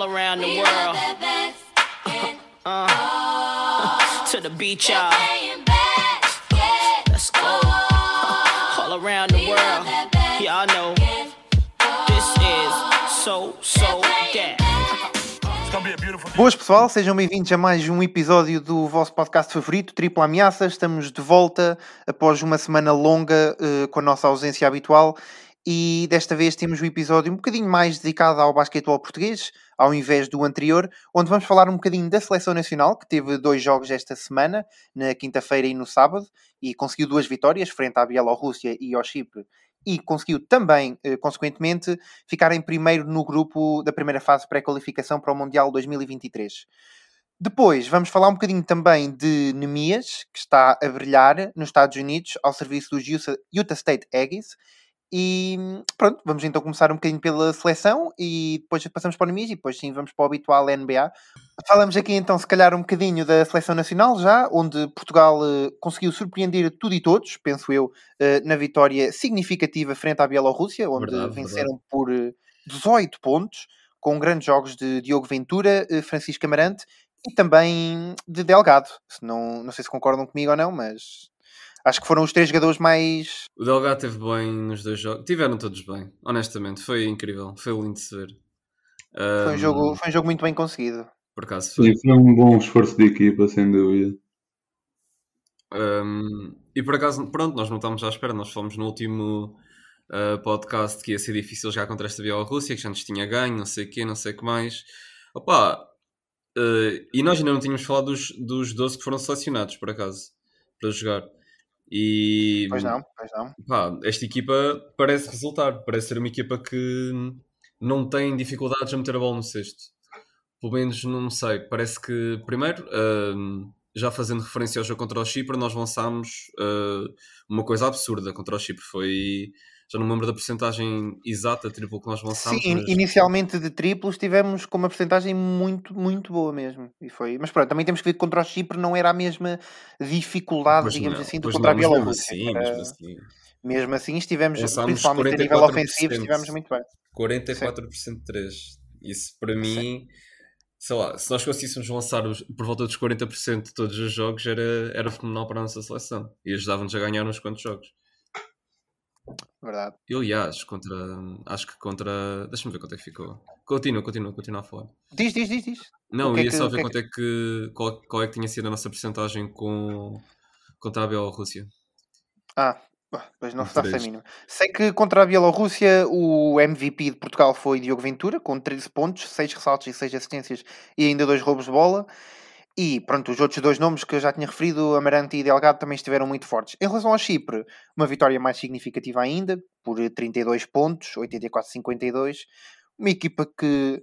all around the world. Uh, to the beach, y'all. Let's go. All around the world. Y'all know this is so, so that. Boas pessoal, sejam bem-vindos a mais um episódio do vosso podcast favorito, Tripla Ameaça. Estamos de volta após uma semana longa uh, com a nossa ausência habitual e desta vez temos um episódio um bocadinho mais dedicado ao basquetebol português, ao invés do anterior, onde vamos falar um bocadinho da seleção nacional, que teve dois jogos esta semana, na quinta-feira e no sábado, e conseguiu duas vitórias frente à Bielorrússia e ao Chipre, e conseguiu também, eh, consequentemente, ficar em primeiro no grupo da primeira fase pré-qualificação para o Mundial 2023. Depois vamos falar um bocadinho também de Nemias, que está a brilhar nos Estados Unidos ao serviço dos Utah State Aggies e pronto, vamos então começar um bocadinho pela seleção e depois passamos para o Nemis e depois sim vamos para o habitual NBA. Falamos aqui então, se calhar, um bocadinho da seleção nacional já, onde Portugal uh, conseguiu surpreender tudo e todos, penso eu, uh, na vitória significativa frente à Bielorrússia, onde Verdade, venceram verdade. por uh, 18 pontos, com grandes jogos de Diogo Ventura, uh, Francisco Amarante e também de Delgado. Se não, não sei se concordam comigo ou não, mas acho que foram os três jogadores mais O Delgado teve bem nos dois jogos. Tiveram todos bem, honestamente. Foi incrível. Foi lindo de se ver. Foi um, jogo, foi um jogo muito bem conseguido. Por acaso foi. Sim, foi um bom esforço de equipa, sem dúvida. Um, e por acaso, pronto, nós não estávamos à espera. Nós falamos no último uh, podcast que ia ser difícil jogar contra esta Bielorrússia, que já nos tinha ganho, não sei o quê, não sei o que mais. Opa, uh, e nós ainda não tínhamos falado dos, dos 12 que foram selecionados, por acaso, para jogar. E Pois não, pois não. pá, esta equipa parece resultar. Parece ser uma equipa que não tem dificuldades a meter a bola no cesto. Pelo menos, não sei. Parece que, primeiro, hum, já fazendo referência ao jogo contra o Chipre, nós lançámos uh, uma coisa absurda contra o Chipre. Foi. Já não me lembro da porcentagem exata, triplo que nós lançámos. Sim, mas- inicialmente de triplos tivemos com uma porcentagem muito, muito boa mesmo. E foi... Mas pronto, também temos que ver que contra o Chipre não era a mesma dificuldade, Pois digamos não, assim, do contra não, a mas mesmo Bielorrússia. assim, Era- mesmo assim. Mesmo assim estivemos, Lançámos principalmente a nível 44%. ofensivo, estivemos muito bem. 44% de 3. Isso para mim, sei lá, se nós conseguíssemos lançar os- por volta dos 40% de todos os jogos, era, era fenomenal para a nossa seleção e ajudava-nos a ganhar uns quantos jogos. Verdade. E aliás, contra. Acho que contra. Deixa-me ver quanto é que ficou. Continua, continua, continua a falar. Diz, diz, diz, diz. Não, é ia que- só ver é quanto é que. Qual, qual é que tinha sido a nossa porcentagem com, contra a Bielorrússia. Ah, pois não se faço a mínima. Sei que contra a Bielorrússia o MVP de Portugal foi Diogo Ventura, com 13 pontos, 6 ressaltos e 6 assistências e ainda 2 roubos de bola. E pronto, os outros dois nomes que eu já tinha referido, Amarante e Delgado, também estiveram muito fortes. Em relação ao Chipre, uma vitória mais significativa ainda, por 32 pontos, 84-52. Uma equipa que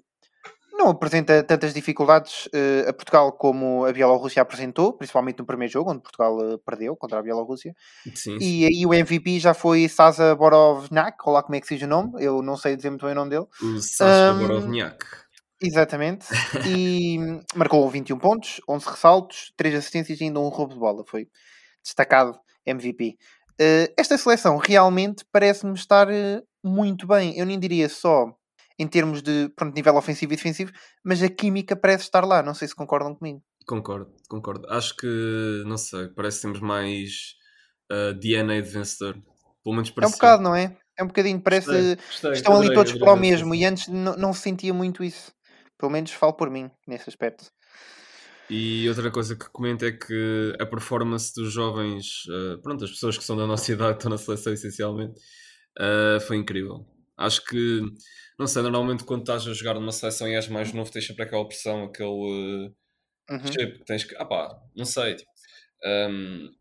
não apresenta tantas dificuldades eh, a Portugal como a Bielorrússia apresentou, principalmente no primeiro jogo, onde Portugal eh, perdeu contra a Bielorrússia. Sim. E aí o MVP já foi Sasa Borovnak, ou lá como é que se diz o nome, eu não sei dizer muito bem o nome dele. O Ahm, Borovniak. Exatamente. E marcou 21 pontos, 11 ressaltos, 3 assistências e ainda um roubo de bola. Foi destacado MVP. Eh, esta seleção realmente parece-me estar eh, muito bem. Eu nem diria só em termos de pronto, nível ofensivo e defensivo, mas a química parece estar lá. Não sei se concordam comigo. Concordo, concordo. Acho que, não sei, parece que temos mais uh, DNA de vencedor. Pelo menos É um bocado, não é? É um bocadinho, parece. Gostei, gostei, estão ali adorei, todos adorei para o mesmo e antes não, não se sentia muito isso. Pelo menos falo por mim nesse aspecto. E outra coisa que comento é que a performance dos jovens, uh, pronto, as pessoas que são da nossa idade, que estão na seleção essencialmente, uh, foi incrível. Acho que, não sei, normalmente quando estás a jogar numa seleção e és mais novo, tens sempre aquela pressão, aquele uh, Uhum. chip que tens que, ah pá, não sei, tipo, um,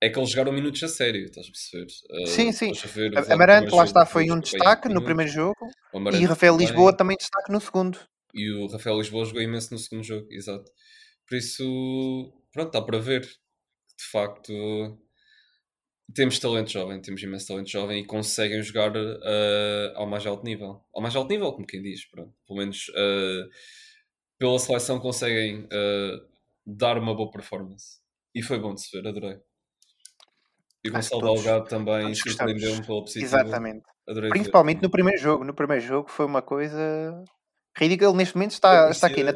é que eles jogaram minutos a sério, estás a perceber? Uh, Sim, sim. estás a ver, A- lá no Amarante, lá está, foi um destaque no primeiro jogo e Rafael. Lisboa também destaque no segundo. E o Rafael Lisboa jogou imenso no segundo jogo, exato. Por isso, pronto, dá para ver. De facto, temos talento jovem, temos imenso talento jovem e conseguem jogar eh, ao mais alto nível. Ao mais alto nível, como quem diz, pronto. Pelo menos eh, pela seleção conseguem eh, dar uma boa performance. E foi bom de se ver, adorei. E Gonçalo Delgado também surpreendeu-me pela positiva. Exatamente. Adorei. Principalmente no primeiro jogo. No primeiro jogo foi uma coisa Ridículo, ele neste momento está, está aqui, na,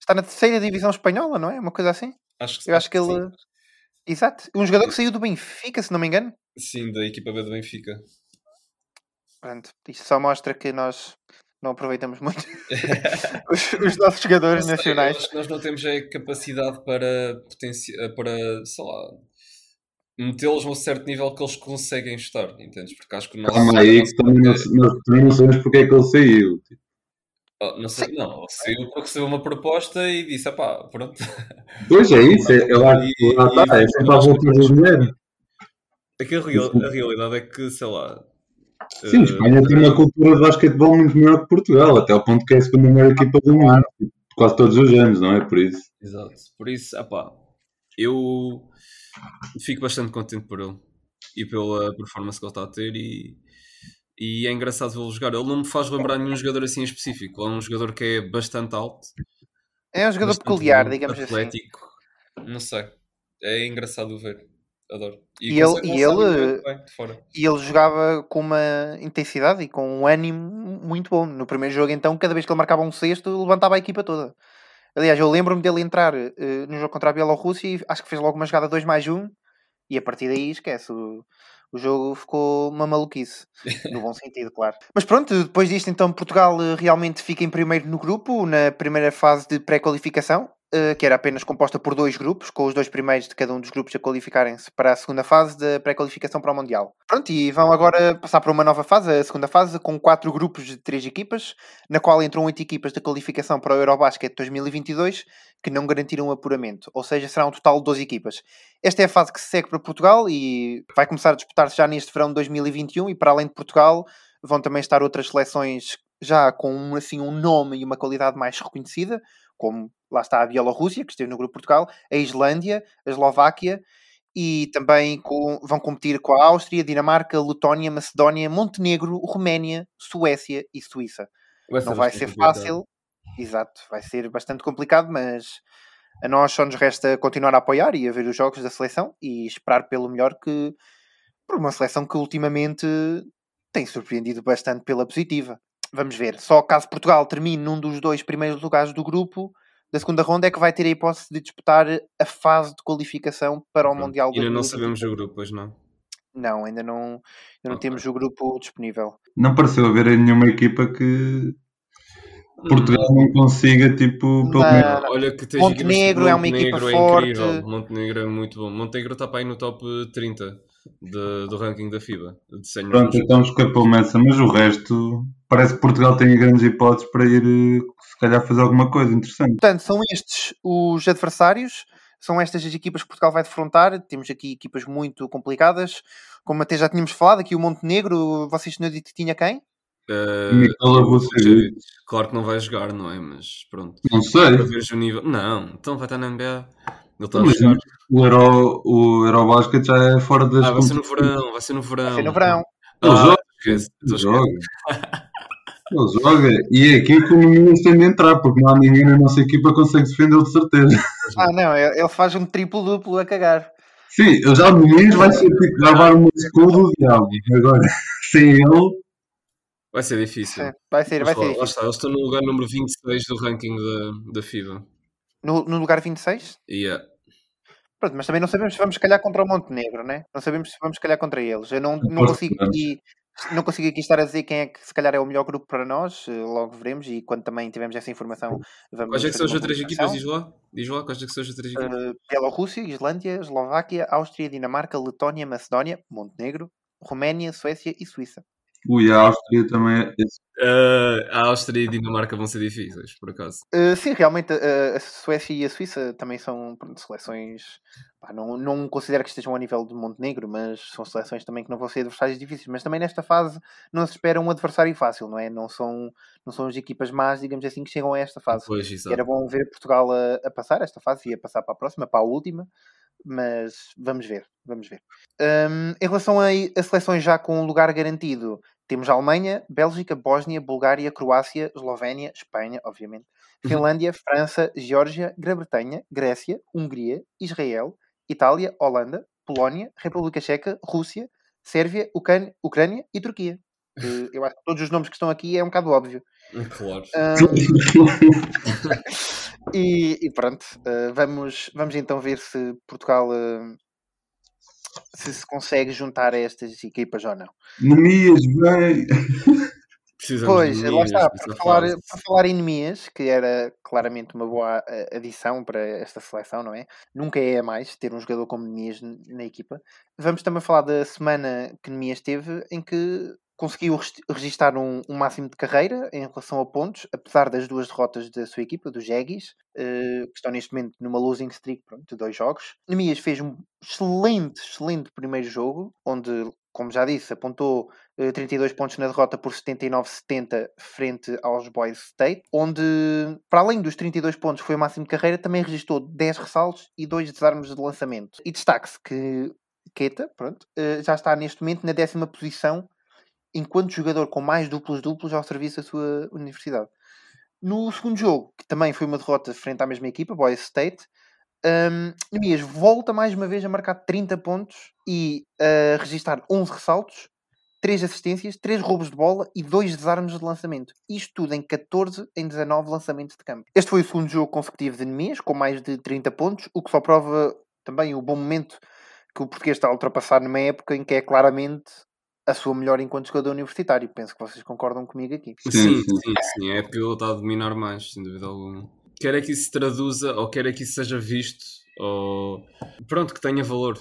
está na terceira divisão espanhola, não é? Uma coisa assim? Acho que Eu acho que sim. ele. Exato. Um jogador que saiu do Benfica, se não me engano. Sim, da equipa B do Benfica. Pronto, isto só mostra que nós não aproveitamos muito os, os nossos jogadores sei, nacionais. acho que nós não temos a capacidade para, potenci... para sei lá, metê-los a um certo nível que eles conseguem estar, entendes? Porque acho que o nosso. Calma aí, que também não, é- nós também não sabemos porque é que ele saiu. tipo. Ah, não sei, não, ele saiu porque recebeu uma proposta e disse, pá, pronto. Pois é isso, é, lá, lá está, é sempre à volta do dinheiro. É que a, real- a realidade é que, sei lá. Sim, eh, Espanha tem uma cultura de basquetebol muito melhor que Portugal, até ao ponto que é a segunda melhor equipa do mundo. Quase todos os anos, não é? Por isso. Exato. Por isso, epá, eu fico bastante contente por ele e pela performance que ele está a ter e, e é engraçado vê-lo jogar. Ele não me faz lembrar nenhum jogador assim em específico. É um jogador que é bastante alto, É um jogador peculiar, bom, digamos assim. atlético. Não sei. É engraçado ver. Adoro. E ele- e ele- bem de fora. E ele jogava com uma intensidade e com um ânimo muito bom. No primeiro jogo, então, cada vez que ele marcava um sexto, levantava a equipa toda. Aliás, eu lembro-me dele entrar eh, no jogo contra a Bielorrússia e acho que fez logo uma jogada 2 mais 1 e a partir daí esquece. O, o jogo ficou uma maluquice. No bom sentido, claro. Mas pronto, depois disto, então, Portugal eh, realmente fica em primeiro no grupo, na primeira fase de pré-qualificação, que era apenas composta por dois grupos, com os dois primeiros de cada um dos grupos a qualificarem-se para a segunda fase da pré-qualificação para o Mundial. Pronto, e vão agora passar para uma nova fase, a segunda fase, com quatro grupos de três equipas, na qual entram oito equipas da qualificação para o Eurobasket 2022, que não garantiram apuramento, ou seja, será um total de 12 equipas. Esta é a fase que se segue para Portugal e vai começar a disputar-se já neste verão de 2021 e para além de Portugal vão também estar outras seleções já com assim, um nome e uma qualidade mais reconhecida, como lá está a Bielorrússia, que esteve no grupo Portugal, a Islândia, a Eslováquia e também com- vão competir com a Áustria, Dinamarca, Letónia, Macedónia, Montenegro, Roménia, Suécia e Suíça. Não vai ser fácil, exato, vai ser bastante complicado, mas a nós só nos resta continuar a apoiar e a ver os jogos da seleção e esperar pelo melhor que por uma seleção que ultimamente tem surpreendido bastante pela positiva. Vamos ver. Só caso Portugal termine num dos dois primeiros lugares do grupo da segunda ronda é que vai ter a hipótese de disputar a fase de qualificação para o Pronto. Mundial Ainda não 2022. sabemos o grupo, pois não. Não, ainda não, ainda não Ok. temos o grupo disponível. Não pareceu haver nenhuma equipa que Portugal não consiga, tipo, pelo menos. Olha que tens Montenegro é uma equipa é forte. incrível. Montenegro é muito bom. Montenegro está para aí no top 30 de- do ranking da FIBA. Pronto, então escapou-me essa, mas o resto parece que Portugal tem grandes hipóteses para ir, eh, se calhar, fazer alguma coisa interessante. Portanto, são estes os adversários, são estas as equipas que Portugal vai defrontar. Temos aqui equipas muito complicadas, como até já tínhamos falado. Aqui o Montenegro, vocês tinham dito que tinha quem? Vucevic, claro que não vai jogar, não é? Mas pronto. não sei. Para o nível. Não, então vai estar na NBA. Ele está a Mas jogar. o, Euro, o Eurobasket já é fora das Ah, vai ser no verão, vai ser no verão. Vai ser no verão. Ele Ah, joga, esquece, a Ele joga. esquecer. Ele joga. E é aqui que o Nunes tem de entrar, porque não há ninguém na nossa equipa que consegue defendê-lo de certeza. Ah, não, ele faz um triplo-duplo a cagar. Sim, eu já o Nunes vai ser tipo gravar uma escudo do diabo. Agora, sem ele, Vai ser difícil. Sim, vai ser, vai Mas lá, ser. lá está, eles estão no lugar número 26 do ranking da, da FIBA. No, no lugar 26? Yeah. Pronto, mas também não sabemos se vamos calhar contra o Montenegro, né? Não sabemos se vamos calhar contra eles. Eu não, não, consigo aqui, não consigo aqui estar a dizer quem é que se calhar é o melhor grupo para nós. eh, Logo veremos e quando também tivermos essa informação vamos Quais é que são as três equipas? Diz lá. Diz lá quais é que são as três equipas. Uh, Bielorrússia, Islândia, Eslováquia, Áustria, Dinamarca, Letónia, Macedónia, Montenegro, Roménia, Suécia e Suíça. Ui, a Áustria também é. Uh, a Áustria e a Dinamarca vão ser difíceis, por acaso. Uh, sim, realmente uh, a Suécia e a Suíça também são pronto, seleções. pá, não, não considero que estejam a nível de Montenegro, mas são seleções também que não vão ser adversários difíceis. Mas também nesta fase não se espera um adversário fácil, não é? Não são, não são as equipas más, digamos assim, que chegam a esta fase. Pois, E exato. Era bom ver Portugal a, a passar esta fase e a passar para a próxima, para a última, mas vamos ver, vamos ver. Hum, em relação a, a seleções já com um lugar garantido, temos a Alemanha, Bélgica, Bósnia, Bulgária, Croácia, Eslovénia, Espanha, obviamente, Finlândia, França, Geórgia, Grã-Bretanha, Grécia, Hungria, Israel, Itália, Holanda, Polónia, República Checa, Rússia, Sérvia, Ucrânia, Ucrânia e Turquia. porque eu acho que todos os nomes que estão aqui é um bocado óbvio. Claro. Um, e, e, pronto, uh, vamos, vamos então ver se Portugal uh, se se consegue juntar a estas equipas ou não. Nemias, bem! Precisamos Pois, de lá linhas está, para falar, para falar em Nemias, que era claramente uma boa eh, adição para esta seleção, não é? Nunca é a mais ter um jogador como Nemias na equipa. Vamos também falar da semana que Nemias teve, em que conseguiu regi- registar um, um máximo de carreira em relação a pontos, apesar das duas derrotas da sua equipa, dos Jeguis, eh, que estão neste momento numa losing streak pronto, de dois jogos. Nemias fez um excelente, excelente primeiro jogo, onde, como já disse, apontou eh, 32 pontos na derrota por 79-70 frente aos Boys State, onde, para além dos 32 pontos, foi o máximo de carreira, também registrou 10 ressaltos e 2 desarmes de lançamento. E destaque-se que Keta, pronto, eh, já está neste momento na décima posição enquanto jogador com mais duplos-duplos ao serviço da sua universidade. No segundo jogo, que também foi uma derrota frente à mesma equipa, Boys State, um, Nemias volta mais uma vez a marcar 30 pontos e a registrar 11 ressaltos, 3 assistências, 3 roubos de bola e 2 desarmes de lançamento. Isto tudo em 14 em 19 lançamentos de campo. Este foi o segundo jogo consecutivo de Nemias, com mais de 30 pontos, o que só prova também o bom momento que o português está a ultrapassar numa época em que é claramente a sua melhor enquanto jogador universitário. Penso que vocês concordam comigo aqui. Sim, Sim, sim, É porque ele está a dominar mais, sem dúvida alguma. Quer é que isso se traduza, ou quer é que isso seja visto, ou pronto, que tenha valor.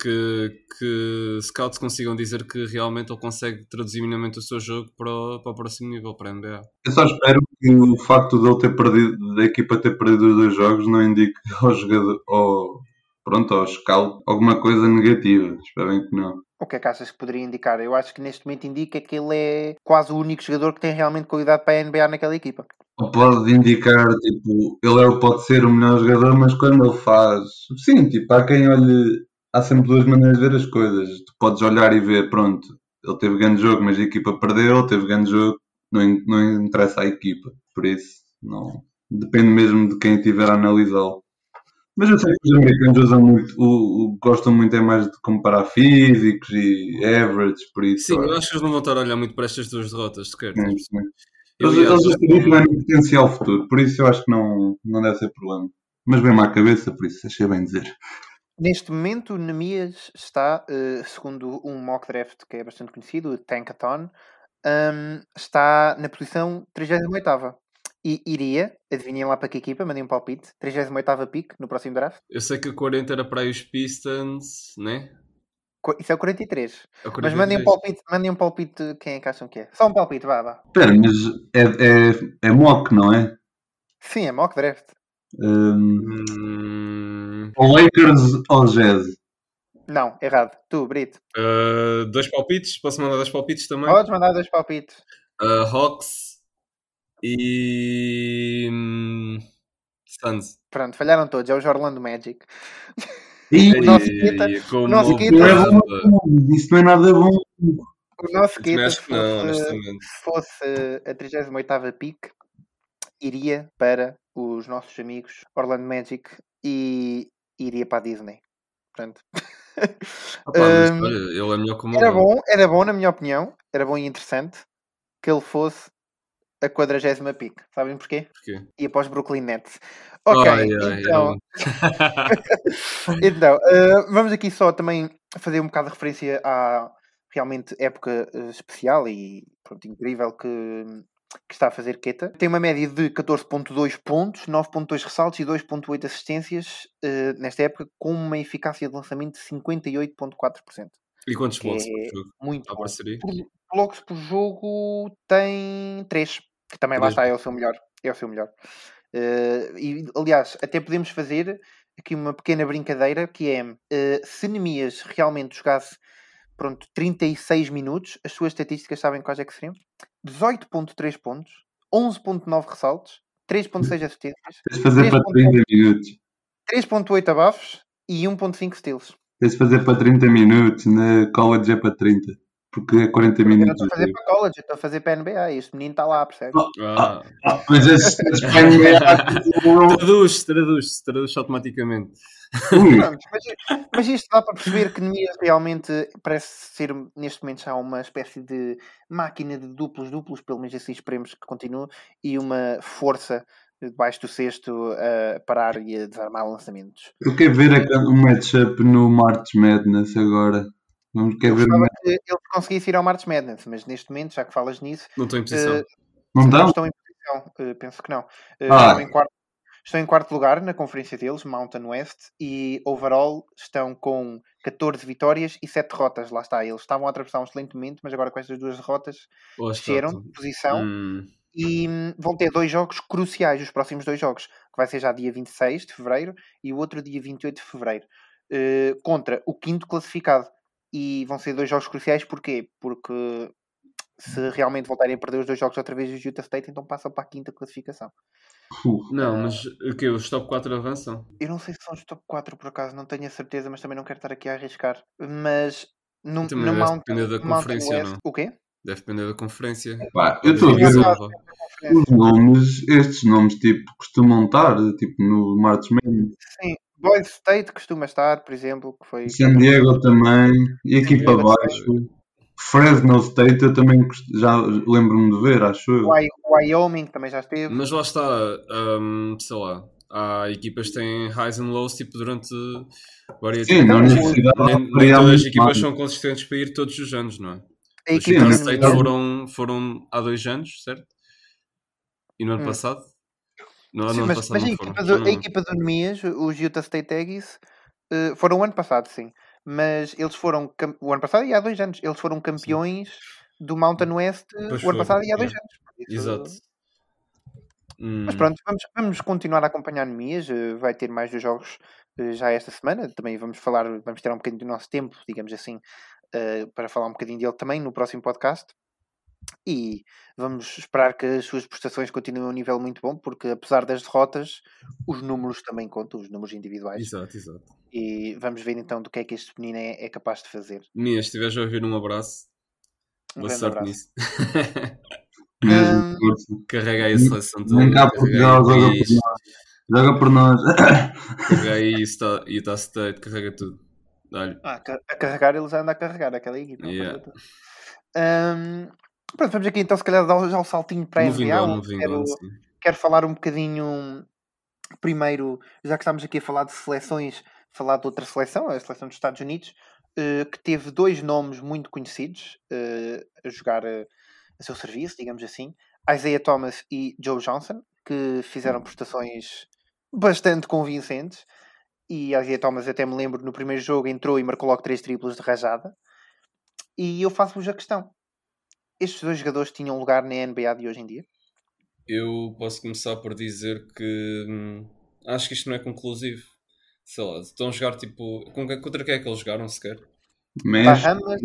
Que, que scouts consigam dizer que realmente ele consegue traduzir minimamente o seu jogo para o, para o próximo nível, para a NBA. Eu só espero que o facto de ele ter perdido, da equipa ter perdido os dois jogos, não indique ao jogador, ao, pronto, ao scout, alguma coisa negativa. Espero bem que não. O que é que achas que poderia indicar? Eu acho que neste momento indica que ele é quase o único jogador que tem realmente qualidade para a NBA naquela equipa. Pode indicar, tipo, ele é, pode ser o melhor jogador, mas quando ele faz. Sim, tipo, há quem olhe. Há sempre duas maneiras de ver as coisas. Tu podes olhar e ver, pronto, ele teve grande jogo, mas a equipa perdeu, ele teve grande jogo, não, não interessa à equipa. Por isso, não. Depende mesmo de quem estiver a analisá-lo. Mas eu sei que os americanos usam muito, o, o que gostam muito é mais de comparar físicos e average, por isso. Sim, eu acho que eles não vão estar a olhar muito para estas duas derrotas, sequer. Sim, sim. Eu, Eles, acreditam no potencial futuro, por isso eu acho que não, não deve ser problema. Mas bem-me à cabeça, por isso achei bem dizer. Neste momento, o Nemias está, eh, segundo um mock draft que é bastante conhecido, o Tankathon, hum, está na posição 38 e iria, adivinhem lá para que equipa, mandem um palpite, 38 pick no próximo draft. eu sei que a 40 era para aí os Pistons, né? Isso é o 43. A Mas mandem um 43. palpite, mandem um palpite quem é que acham que é. Só um palpite, vá, vá. Espera, mas é, é, é mock, não é? Sim, é mock draft. Um, Hum, Lakers ou Jazz? Não, errado. Tu, Brito. uh, dois palpites? Posso mandar dois palpites também? Podes mandar dois palpites. Uh, Hawks e. hum, Suns. Pronto, falharam todos. É os Orlando Magic. E, O nosso como o nosso não é isso não é nada bom. O nosso acho se fosse, a 38 pick, iria para os nossos amigos Orlando Magic e iria para a Disney. Portanto, Opa, olha, ele é melhor que o era bom, era bom, na minha opinião, era bom e interessante que ele fosse a 40 pick. Sabem porquê? Porquê? Para os Brooklyn Nets. Ok, Ai, ai, então, eu- Então, uh, vamos aqui só também fazer um bocado de referência à realmente época uh, especial e pronto, incrível que, que está a fazer Queta. Tem uma média de 14.2 pontos, 9.2 ressaltos e 2.8 assistências uh, nesta época, com uma eficácia de lançamento de 58.4%. E quantos blocos é por jogo? Muito blocos por jogo tem 3, que também lá está, é o seu melhor. É o seu melhor. Uh, e, aliás, até podemos fazer aqui uma pequena brincadeira que é uh, se Nemias realmente jogasse pronto, 36 minutos, as suas estatísticas sabem quais é que seriam? 18.3 pontos, 11.9 ressaltos, 3.6 assistências, Tens de fazer para 30 minutos. 3.8 abafos e 1.5 steals. Tens de fazer para 30 minutos, na college é para 30. Porque é 40 Eu não minutos. estou a fazer para college, eu estou a fazer para a NBA. Este menino está lá, percebe? Ah, Ah, mas esses esses para a NBA, traduz, traduz, traduz automaticamente. ui, Pronto, mas, mas isto dá para perceber que Nemias realmente parece ser, neste momento, já uma espécie de máquina de duplos, duplos, pelo menos assim esperemos que continue, e uma força debaixo do cesto a parar e a desarmar lançamentos. Eu quero ver um matchup no March Madness agora. Vamos quer Eu ver. gostava que ele conseguisse ir ao March Madness, mas neste momento, já que falas nisso, Não estou em posição. eh, Não estão em posição, eh, penso que não. Eh, Ah. estão, em quarto, estão em quarto lugar na conferência deles, Mountain West, e overall estão com 14 vitórias e 7 derrotas. Lá está, eles estavam a atravessar um excelente momento, mas agora com estas duas derrotas desceram de posição Hum, e hum, vão ter dois jogos cruciais, os próximos dois jogos, que vai ser já dia 26 de fevereiro e o outro dia 28 de fevereiro, eh, contra o quinto classificado. E vão ser dois jogos cruciais, porquê? Porque se realmente voltarem a perder os dois jogos outra vez os Utah State, então passam para a quinta classificação. Não, mas o que? Os top 4 avançam? Eu não sei se são os top 4 por acaso, não tenho a certeza, mas também não quero estar aqui a arriscar. Mas no, Também no deve Mountain, depender da conferência, West, não? o quê? Deve depender da conferência. pá, eu estou a ver os, nomes, estes nomes tipo costumam estar tipo no March Madness. Sim, Boise State costuma estar, por exemplo, que foi San Diego também, e aqui San para baixo. Fresno State eu também já lembro-me de ver, acho eu. Wy- Wyoming também já esteve. Mas lá está, hum, sei lá, há equipas que têm highs and lows tipo, durante várias Sim, na universidade nem, nem todas as equipas mais. são consistentes para ir todos os anos, não é? A Os equipa State Nemias- foram, foram há dois anos, certo? E no ano Hum. passado? No, Sim, ano mas, mas a, não equipa do, a não- equipa do Nemias, os Utah State Aggies, eh, foram o ano passado, sim. Mas eles foram, o ano passado e há dois anos, eles foram campeões do Mountain West eh, Pois o ano foram, passado e há dois yeah. anos. Isso- Exato. Mas Hum, pronto, vamos, vamos continuar a acompanhar Nemias. eh, Vai ter mais dos jogos eh, já esta semana. Também vamos falar, vamos ter um bocadinho do nosso tempo, digamos assim, para falar um bocadinho dele também no próximo podcast. E vamos esperar que as suas prestações continuem a um nível muito bom, porque apesar das derrotas, os números também contam, os números individuais. Exato, exato. E vamos ver então do que é que este menino é, é capaz de fazer. Nias, se estiveres a ouvir um abraço, Um boa sorte abraço. nisso. Mesmo, força. Carrega aí a seleção de Vem cá Portugal, joga por nós. Joga por nós. carrega aí Utah, Utah State, carrega tudo. Ah, a carregar, ele já anda a carregar aquela equipa. Yeah. Hum, pronto, vamos aqui então, se calhar, dar já o saltinho para a NBA. quero, quero falar um bocadinho primeiro, já que estamos aqui a falar de seleções, falar de outra seleção, a seleção dos Estados Unidos, eh, que teve dois nomes muito conhecidos eh, a jogar eh, a seu serviço, digamos assim, Isaiah Thomas e Joe Johnson, que fizeram prestações bastante convincentes. E Isaiah Thomas, até me lembro, no primeiro jogo entrou e marcou logo três triplos de rajada. E eu faço-vos a questão: estes dois jogadores tinham lugar na NBA de hoje em dia? Eu posso começar por dizer que hum, acho que isto não é conclusivo. Sei lá, estão a jogar tipo. com que- Contra quem é que eles jogaram sequer? México, Bahamas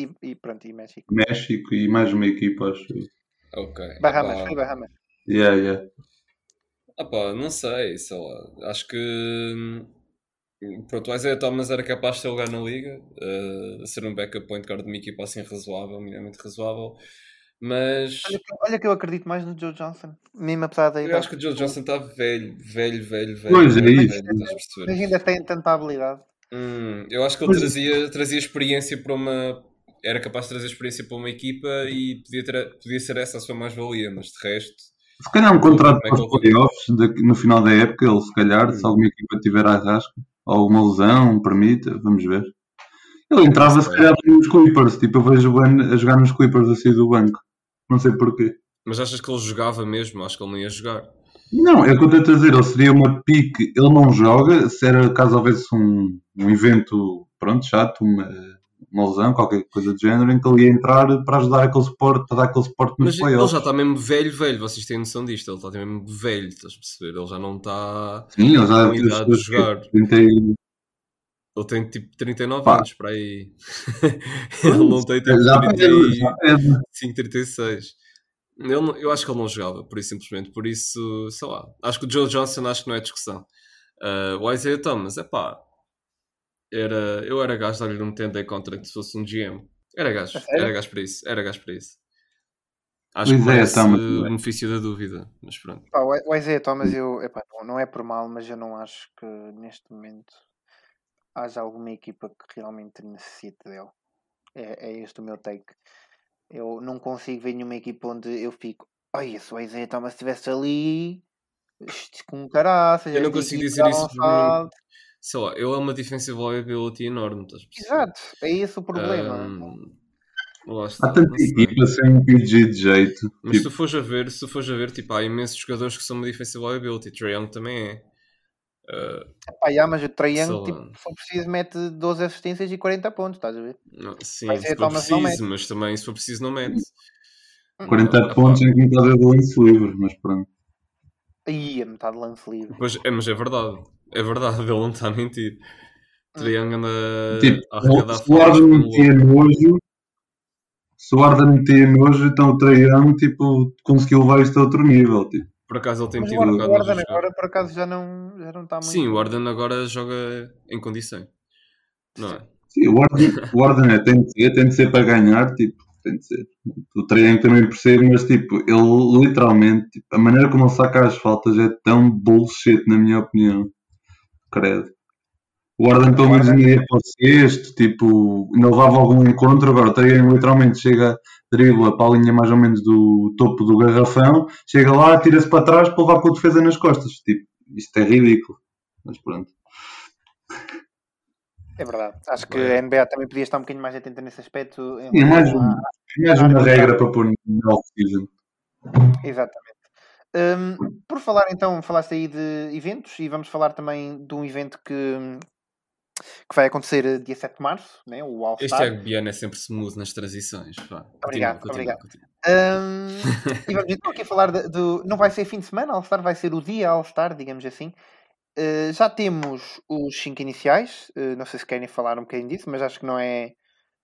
e, e pronto, e México. México e mais uma equipa, acho. Ok. Bahamas, Epá, foi Bahamas. Yeah, yeah. ah pá, não sei, sei lá. Acho que. Hum, Pronto, o Isaiah Thomas era capaz de ter lugar na liga, a ser um backup point guard de uma equipa assim razoável, minimamente razoável. Mas Olha, que- olha que eu acredito mais no Joe Johnson, mesmo apesar da eu idade. acho que o Joe Johnson está velho, velho, velho, velho. Pois é velho, isso. velho, a? Mas ainda tem tanta habilidade. Hum, eu acho que ele Pois- trazia, trazia experiência para uma. Era capaz de trazer experiência para uma equipa e podia, ter, podia ser essa a sua mais-valia, mas de resto. Se calhar um contrato para os playoffs no final da época, ele se calhar, se alguma equipa tiver à rasca, alguma lesão, permita, vamos ver. Ele entrava se calhar nos Clippers, tipo, eu vejo o Ben a jogar nos Clippers assim do banco. Não sei porquê. Mas achas que ele jogava mesmo? Acho que ele não ia jogar. Não, é o que eu estou a dizer, ele seria uma pique, ele não joga, se era caso houvesse um, um evento, pronto, chato, uma, uma lesão, qualquer coisa do género, em que ele ia entrar para ajudar aquele suporte, para dar aquele suporte nos Mas ele playoffs. já está mesmo velho, velho. Vocês têm noção disto? Ele está mesmo velho, estás a perceber? Ele já não está. Sim, ele já idade de jogar. 30 e- Ele tem tipo 39 Pá. anos para aí. ele não tem tipo já 30 pede, e- já pede. 5, 36. Ele não- eu acho que ele não jogava, por isso simplesmente. Por isso, sei lá. Acho que o Joe Johnson acho que não é discussão. Ah, o Isaiah Thomas, é pá. Era, eu era gajo de dar-lhe um 10 day contract se fosse um GM. Era gajo, era gajo para isso, era gajo para isso. Acho que é, tá o bem. benefício da dúvida, mas pronto. Pá, o Isaiah Thomas, eu, epá, não- é por mal, mas eu não acho que neste momento haja alguma equipa que realmente necessite dele. É, é este o meu take. Eu não consigo ver nenhuma equipa onde eu fico, ai, se o Isaiah Thomas estivesse ali, com caraças, Eu não consigo dizer dá isso por-. Sei lá, ele é uma defensive liability enorme, estás a perceber? Exato, é esse o problema. Está, Há tanta equipa sem um PG de jeito. Mas se Tipo, tu fores a ver, se tu fores a ver, tipo, há imensos jogadores que são uma defensive liability. Trae Young também é. Ah, Epá, já, mas o Trae Young, tipo, se for preciso, mete 12 assistências e 40 pontos, estás a ver? não, sim, se é, for preciso, mas também se for preciso não mete. 40 Ah, pontos em que metade é do lance livre, mas pronto. Aí, a metade de lance livre. Pois, é, mas é verdade. É verdade, ele não está a mentir. Young anda Tipo, se o Arden louco. nojo, se o Arden metia nojo, então o Traião, tipo, conseguiu levar isto a outro nível. Tipo. Por acaso ele tem Mas tido o um bocado o Arden agora, por acaso, já não, já não está muito... Sim, o Arden agora joga em condição. Não é? Sim, o Arden, o Arden é, tem de ser, tem de ser para ganhar, tipo, tem de ser. O Traião também percebe, mas tipo, ele literalmente, tipo, a maneira como ele saca as faltas é tão bullshit, na minha opinião. Credo. O Arden pelo menos ainda ia para o sexto, tipo, ainda levava algum encontro, agora o Traian literalmente chega, dribla para a linha mais ou menos do topo do garrafão, chega lá, tira-se para trás para levar com a defesa nas costas. Tipo, isto é ridículo. Mas pronto. É verdade. Acho que a NBA também podia estar um bocadinho mais atenta nesse aspecto. E é mais, um, é mais uma regra para pôr no off-season. Exatamente. Hum, por falar então, falaste aí de eventos e vamos falar também de um evento que, que vai acontecer eh, dia 7 de março, né? o Este All-Star. Tiago Biano é sempre smooth nas transições. Vá, Obrigado, continua, obrigado. continua. Hum, e vamos então aqui falar do. Não vai ser fim de semana, All-Star vai ser o dia All-Star, digamos assim. Uh, já temos os 5 iniciais, uh, não sei se querem falar um bocadinho disso, mas acho que não é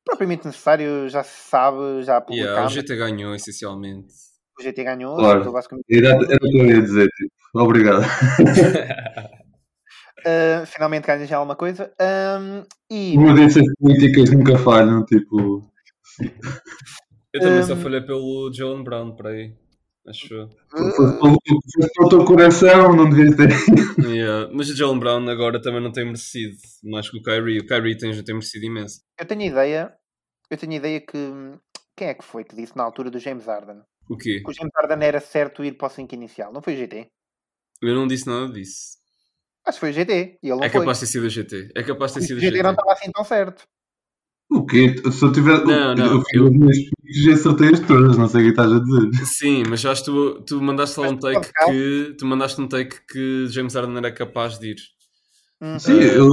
propriamente necessário, já se sabe, já Yeah, o. GT ganhou essencialmente. O GT ganhou, Claro. então basicamente. Era, era o que eu ia dizer, tipo, obrigado. Uh, finalmente ganha já alguma coisa. Um, e Uma dessas políticas nunca falham, tipo. Eu também só Hum. falhei pelo John Brown para aí. Acho pelo fosse pelo teu coração, não devias ter. Yeah, Mas o John Brown agora também não tem merecido mais que o Kyrie. O Kyrie tem, tem merecido imenso. eu tenho ideia, eu tenho ideia que quem é que foi que disse na altura do James Harden? O quê? Que o James Harden era certo ir para o 5 inicial, não foi o GT? Eu não disse nada disso. Acho que foi o GT e ele não É foi. capaz de ter sido o GT. É capaz de ter O sido o GT GT. não estava assim tão certo. O quê? Se eu tiver. Não, não, eu fiz eu- as todas, não sei o que estás a dizer. Sim, mas já tu, tu mandaste lá um take que. Tu mandaste um take que James Harden era capaz de ir. Hum. Sim, Eh, eu,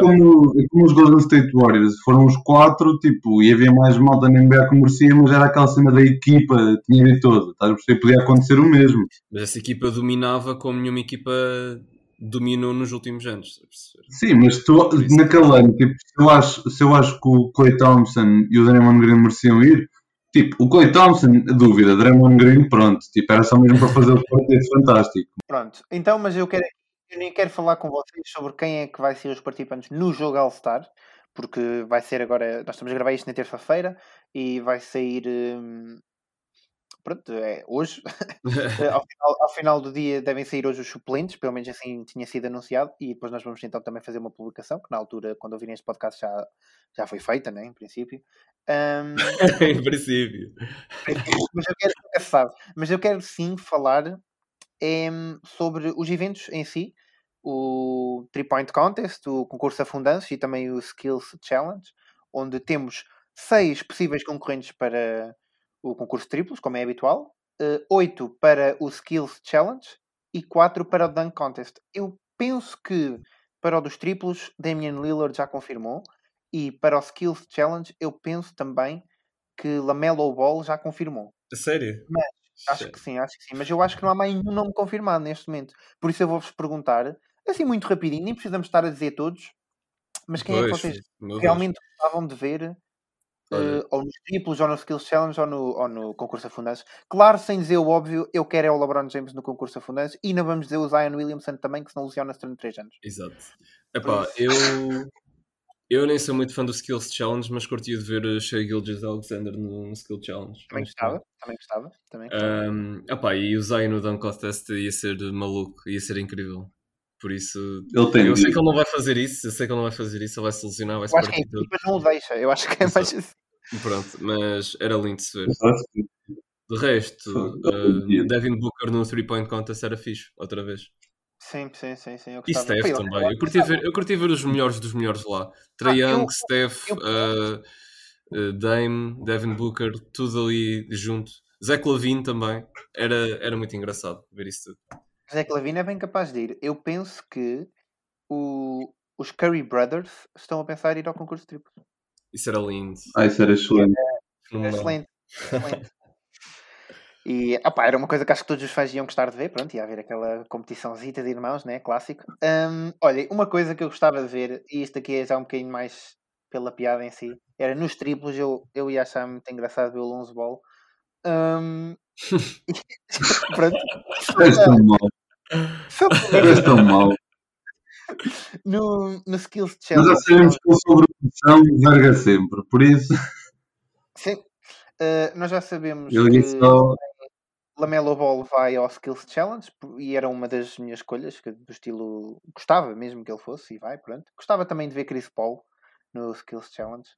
como, como os Golden State Warriors foram os quatro, tipo, e havia mais malta na NBA que merecia, mas era aquela cena da equipa, tinha de todo. Estás a perceber? Podia acontecer o mesmo. Mas essa equipa dominava como nenhuma equipa dominou nos últimos anos. estás a perceber? Sim, mas tu, naquele ano, tipo, se eu, acho, se eu acho que o Clay Thompson e o Draymond Green mereciam ir, tipo, o Clay Thompson, dúvida, Draymond Green, pronto, tipo, era só mesmo para fazer o quarteto fantástico. Pronto, então, mas eu quero, eu nem quero falar com vocês sobre quem é que vai ser os participantes no jogo All-Star, porque vai ser agora, nós estamos a gravar isto na terça-feira e vai sair hum, pronto, é hoje. Eh, ao, final, ao final do dia devem sair hoje os suplentes, pelo menos assim tinha sido anunciado, e depois nós vamos então também fazer uma publicação, que na altura, quando ouvirem este podcast, já, já foi feita, né, em princípio. Hum, em princípio. mas eu quero, sabe, mas eu quero sim falar em, sobre os eventos em si, o Three Point Contest, o concurso Afundanço e também o Skills Challenge, onde temos seis possíveis concorrentes para o concurso triplos, como é habitual, eh, oito para o Skills Challenge e quatro para o Dunk Contest. Eu penso que para o dos triplos, Damian Lillard já confirmou, e para o Skills Challenge, eu penso também que Lamelo Ball já confirmou. A sério? Acho que sim, acho que sim. Mas eu acho que não há mais nenhum nome confirmado neste momento. Por isso eu vou-vos perguntar, assim muito rapidinho, nem precisamos estar a dizer todos, mas quem é que Pois, vocês meu Deus. realmente gostavam de ver, Olha. ou nos triplos, ou no Skills Challenge, ou no, ou no concurso Afundanço? Claro, sem dizer o óbvio, eu quero é o LeBron James no concurso Afundanço, e não vamos dizer o Zion Williamson também, que se não lesiona-se durante 3 anos. Exato. Epá, eu, Eu nem sou muito fã do Skills Challenge, mas curtia de ver Shea Gilgis Alexander no, no Skill Challenge. Também gostava, também gostava. Também gostava. Um, opa, e o Zay no Dunk Contest ia ser maluco, ia ser incrível. Por isso, Ele tem eu sei que ele não vai fazer isso, eu sei que ele não vai fazer isso, ele vai se lesionar, vai se Eu acho que a equipa não o deixa. Eu acho que é mais assim. Pronto, mas era lindo de se ver. De resto, uh, Devin Booker no 3-point contest era fixe, outra vez. Sim, sim, sim, sim. Eu E gostava. Steph eu- também. Eu curti, ver, eu curti ver os melhores dos melhores lá. Trae Ah, Young, Steph, eu- uh, uh, Dame, Devin Booker, tudo ali junto. Zach Lavine também. Era, era muito engraçado ver isso tudo. Zé Clavina é bem capaz de ir. Eu penso que o- os Curry Brothers estão a pensar em ir ao concurso triplo. Isso era lindo. Ah, isso era excelente. Fenomenal. Excelente. excelente. E opá, era uma coisa que acho que todos os fãs iam gostar de ver. Pronto, ia haver aquela competiçãozita de irmãos, né? Clássico. Hum, olha, uma coisa que eu gostava de ver, e isto aqui é já um bocadinho mais pela piada em si, era nos triplos. Eu, eu ia achar muito engraçado ver o Lonzo Ball. Hum, e- pronto. És tão. Só És tão mau. no, no Skills Mas já Challenge. sabemos que ele sobre pressão verga sempre. Por isso, Sim. Uh, nós já sabemos eu que só. Lamelo Ball vai ao Skills Challenge e era uma das minhas escolhas que, do estilo gostava mesmo que ele fosse e vai, pronto. Gostava também de ver Chris Paul no Skills Challenge.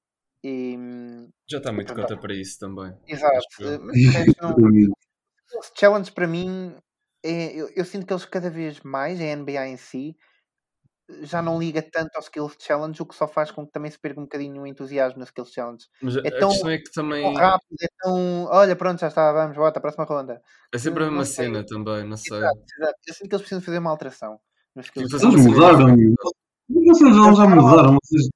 E, hum, Já está muito Pronto. conta para isso também. exato. Mas resto, não, Skills Challenge para mim é, eu, eu sinto que eles cada vez mais, a NBA em si, já não liga tanto ao Skills Challenge, o que só faz com que também se perca um bocadinho o entusiasmo no Skills Challenge. Mas a, É a tão- questão é que também tão rápido, é tão. Olha, pronto, já está, vamos, bota, próxima ronda. é sempre a não mesma sei. cena também, não sei. Exato, exato. Eu sinto que eles precisam fazer uma alteração nos skills. fazer Eles mudaram. Vocês já, já mudaram. Vocês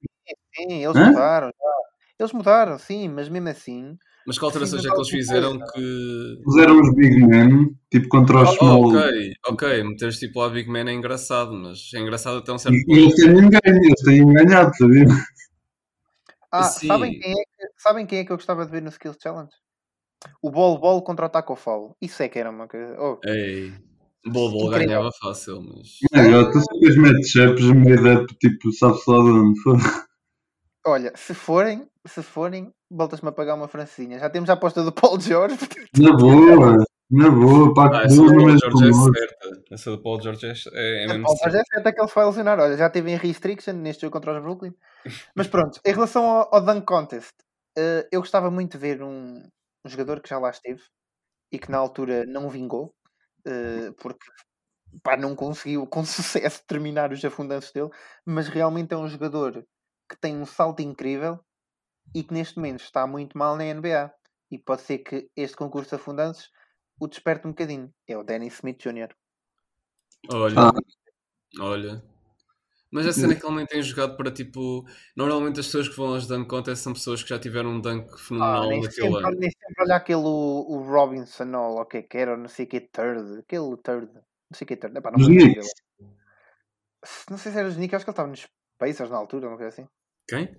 Sim, eles Hã? mudaram, já. Eles mudaram, sim, mas mesmo assim. Mas que alterações Sim, é que eles alguma fizeram que. puseram os Big Men, tipo contra os Oh, Small. ok, ok, meteres tipo lá Big Man é engraçado, mas é engraçado até um certo E eles têm ganho, eles têm ganhado, sabia? Ah, Sim. sabem quem, é que, sabem quem é que eu gostava de ver no Skills Challenge? O Bol Bol contra o Taco Fall. Isso é que era uma coisa. Oh, Ei, Bol Bol ganhava fácil, mas. Agora, tu sempre os matchups meio tipo, sabe-se lá de onde foi. olha, se forem, se forem, voltas-me a pagar uma francinha. Já temos a aposta do Paul George. Na boa, na boa, pá, Ah, que essa do Paul George é certa. Essa do Paul George é, é, é O mesmo Paul. George é certo que ele se vai lesionar. Olha, já teve em restriction neste jogo contra os Brooklyn. Mas pronto, em relação ao, ao Dunk Contest, eh, eu gostava muito de ver um, um jogador que já lá esteve e que na altura não vingou, eh, porque pá, não conseguiu com sucesso terminar os afundanços dele, mas realmente é um jogador que tem um salto incrível e que neste momento está muito mal na NBA. E pode ser que este concurso de afundanços o desperte um bocadinho. É o Danny Smith Jr. Olha, Ah. olha. Mas a cena é que ele nem tem jogado para tipo. Normalmente as pessoas que vão aos dunk contest são pessoas que já tiveram um dunk Ah, fenomenal nem, naquele sempre, ano. nem sempre olha aquele o, o Robinson ou o que é que era, não sei o que third, aquele third, não sei o que third, Epá, não dele. Não sei se era os Knicks, acho que ele estava nos Pacers na altura, uma coisa assim. Quem?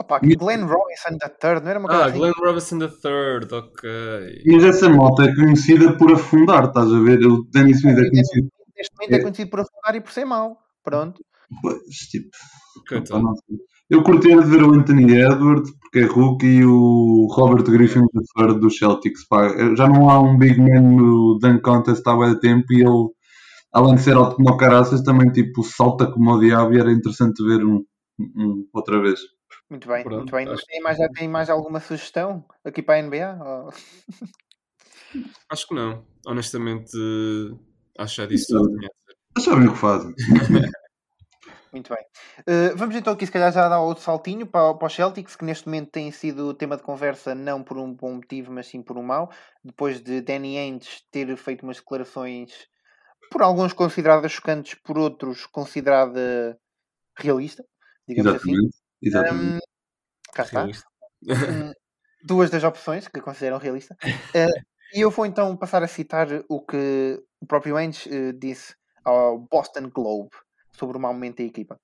Opa. Glenn Robinson third, não era uma coisa Ah, assim? Glenn Robinson III, ok. Mas essa malta é conhecida por afundar, estás a ver? O Danny Smith é conhecido. Neste momento é conhecido por afundar e por ser mau. Pronto. Pois, tipo, sei. Eu curtia de ver o Anthony Edwards, porque é rookie, e o Robert Griffin III do Celtics. Pá. Já não há um big man no Dunk Contest há muito tempo e ele, além de ser alto como o caraças, também tipo, salta como o diabo e era interessante ver um, um outra vez. Muito bem, Pronto, muito bem. Acho- tem mais, já tem mais alguma sugestão aqui para a NBA? Ou- Acho que não. Honestamente, acho já disso tudo. que tinha a dizer. Mas sabem o que fazem. Muito bem. Uh, vamos então aqui, se calhar, já dar outro saltinho para, para os Celtics, que neste momento tem sido tema de conversa não por um bom motivo, mas sim por um mau. Depois de Danny Ainge ter feito umas declarações, por alguns consideradas chocantes, por outros considerada realista, digamos assim. Exatamente. Hum, cá está. Hum, duas das opções que consideram realista. Eh, e eu vou então passar a citar o que o próprio Ainge eh, disse ao Boston Globe sobre o mau momento da equipa.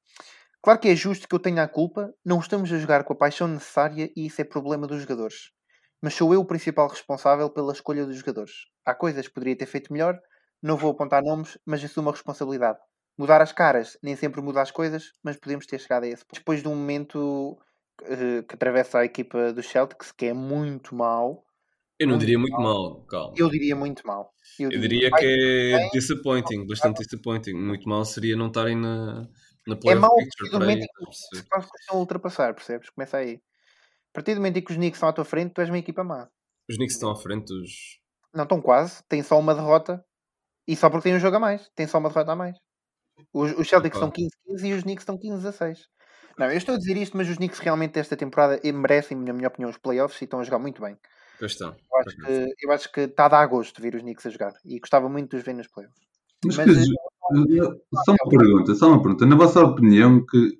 Claro que é justo que eu tenha a culpa, não estamos a jogar com a paixão necessária e isso é problema dos jogadores. Mas sou eu o principal responsável pela escolha dos jogadores. Há coisas que poderia ter feito melhor, não vou apontar nomes, mas assumo a responsabilidade. Mudar as caras nem sempre muda as coisas, mas podemos ter chegado a esse. Depois de um momento uh, que atravessa a equipa do Celtics, que é muito mau. Eu não muito diria muito mal, calma. Eu diria muito mal. Eu, eu diria, que é bem, disappointing, bastante disappointing. Muito mal seria não estarem na, na é mau picture para aí. Se faz questão ultrapassar, percebes? Começa aí. A partir do momento em que os Knicks estão à tua frente, tu és uma equipa má. Os Knicks estão à frente dos. Não, estão quase. Tem só uma derrota. E só porque tem um jogo a mais. Tem só uma derrota a mais. Os, os Celtics estão 15-15 e os Knicks estão 15-16. Não, eu estou a dizer isto, mas os Knicks realmente esta temporada merecem, na minha opinião, os playoffs e estão a jogar muito bem. Pois estão. Eu acho, que, eu acho que está a dar gosto ver os Knicks a jogar e gostava muito de os ver nos playoffs. Mas, mas eh, só uma pergunta, só uma pergunta. Na vossa opinião, que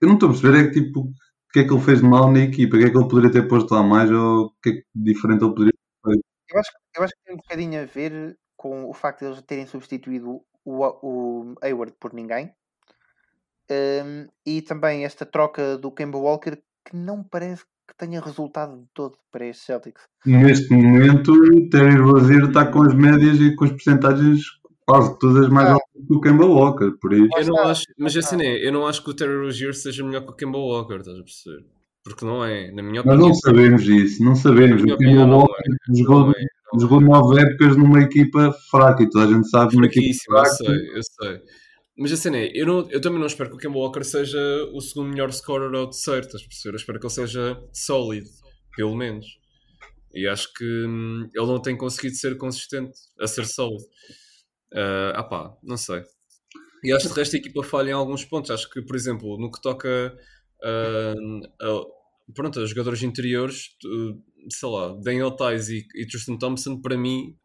eu não estou a perceber é que tipo, o que é que ele fez de mal na equipa? O que é que ele poderia ter posto lá mais ou o que é que diferente ele poderia ter feito? Eu acho, eu acho que tem um bocadinho a ver com o facto de eles terem substituído o, o Hayward por ninguém. Um, e também esta troca do Kemba Walker que não parece que tenha resultado de todo para este Celtics. Neste momento, o Terry Rozier está com as médias e com as percentagens quase todas mais ah. altas que o Kemba Walker, por isso. Eu não acho, mas assim é, eu não acho que o Terry Rozier seja melhor que o Kemba Walker, estás a perceber? Porque não é, na minha opinião. Nós não sabemos isso, não sabemos. O Kemba Walker é, jogou, jogou nove épocas numa equipa fraca e toda a gente sabe numa equipa fraca. Eu sei, eu sei. Mas a cena é, eu, não, eu também não espero que o Kemba Walker seja o segundo melhor scorer ou terceiro, estás a perceber? Eu espero que ele seja sólido, pelo menos. E acho que hum, ele não tem conseguido ser consistente a ser sólido. Uh, ah pá, não sei. E acho que de resto a equipa falha em alguns pontos. Acho que, por exemplo, no que toca uh, a, pronto, a jogadores interiores, sei lá, Daniel Tais e, e Tristan Thompson, para mim,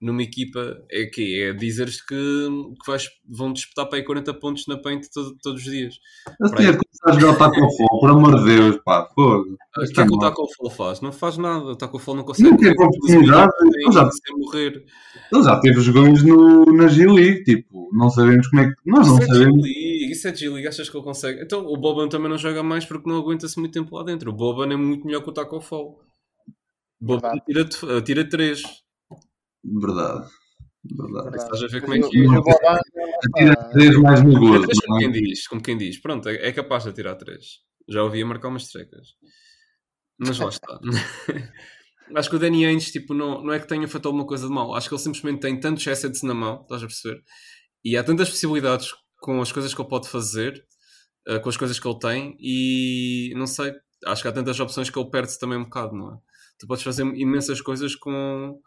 numa equipa é que é dizeres que, que vais, vão disputar para aí 40 pontos na paint todo, todos os dias. A ser começar a jogar o Taco Fall, por amor de Deus, pá, fogo. O que é que o Taco Fall faz? Não faz nada, o Taco Fall não consegue. Não teve oportunidade, ele já, morrer. ele já teve jogões no, na G-League, tipo, não sabemos como é que. Nós não isso é sabemos. É isso é G-League, achas que ele consegue? Então o Boban também não joga mais porque não aguenta-se muito tempo lá dentro. O Boban é muito melhor que o Taco Fall. Boban tira, tira 3 Verdade. Verdade. Estás a ver como é que é? Atira 3 mais no gol. Como, quem diz, como quem diz, pronto, é, é capaz de atirar 3. Já ouvi a marcar umas trecas. Mas lá está. Acho que o Danny Ainge tipo, não, não é que tenha feito alguma coisa de mal. Acho que ele simplesmente tem tantos assets na mão, estás a perceber? E há tantas possibilidades com as coisas que ele pode fazer, uh, com as coisas que ele tem, e não sei, acho que há tantas opções que ele perde-se também um bocado, não é? Tu podes fazer imensas coisas com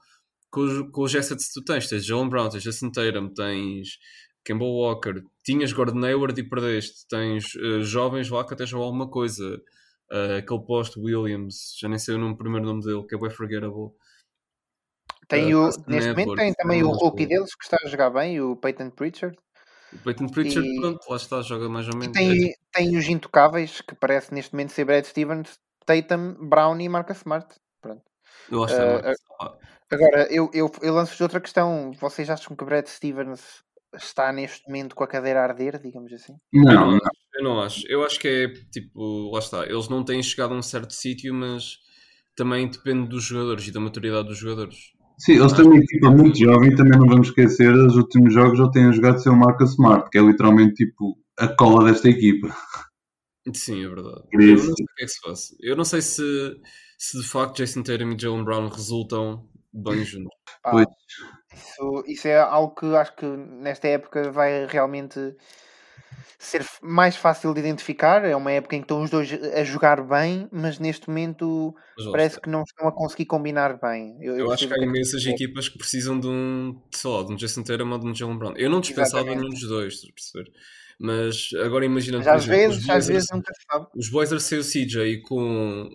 com os, com os assets que tu tens. Tens Jalen Brown, tens Jason Tatum, tens Kemba Walker, tinhas Gordon Hayward e perdeste. Tens uh, jovens lá que até jogam alguma coisa. Uh, aquele posto Williams, já nem sei o nome, primeiro nome dele, que é bem forgettable. Tem uh, o, neste momento tem também o rookie deles que está a jogar bem, o Peyton Pritchard. O Peyton Pritchard, e... pronto, lá está, joga mais ou menos. E tem, tem os intocáveis, que parece neste momento ser Brad Stevens, Tatum, Brown e Marcus Smart. Pronto. Eu acho uh, Agora, eu, eu, eu lanço-vos outra questão. Vocês acham que o Brad Stevens está neste momento com a cadeira a arder, digamos assim? Não, não, eu não acho. Eu acho que é tipo, lá está. Eles não têm chegado a um certo sítio, mas também depende dos jogadores e da maturidade dos jogadores. Sim, eles têm uma equipa muito jovem, também não vamos esquecer, os últimos jogos já têm jogado ser o Marcus Smart, que é literalmente tipo a cola desta equipa. Sim, é verdade. Eu não sei o que é que se faz. Eu não sei se, se de facto Jason Tatum e Jalen Brown resultam bem juntos. Ah, isso, isso é algo que acho que nesta época vai realmente ser mais fácil de identificar. É uma época em que estão os dois a jogar bem, mas neste momento parece que não estão a conseguir combinar bem. Eu, eu, eu acho que há imensas que... equipas que precisam de um, sei lá, de um Jason Tatum ou de um Jalen Brown. Eu não dispensava nenhum dos dois, perceber? Mas agora imaginando às vezes, os às vezes nunca sabe. Os Blazers sem o CJ com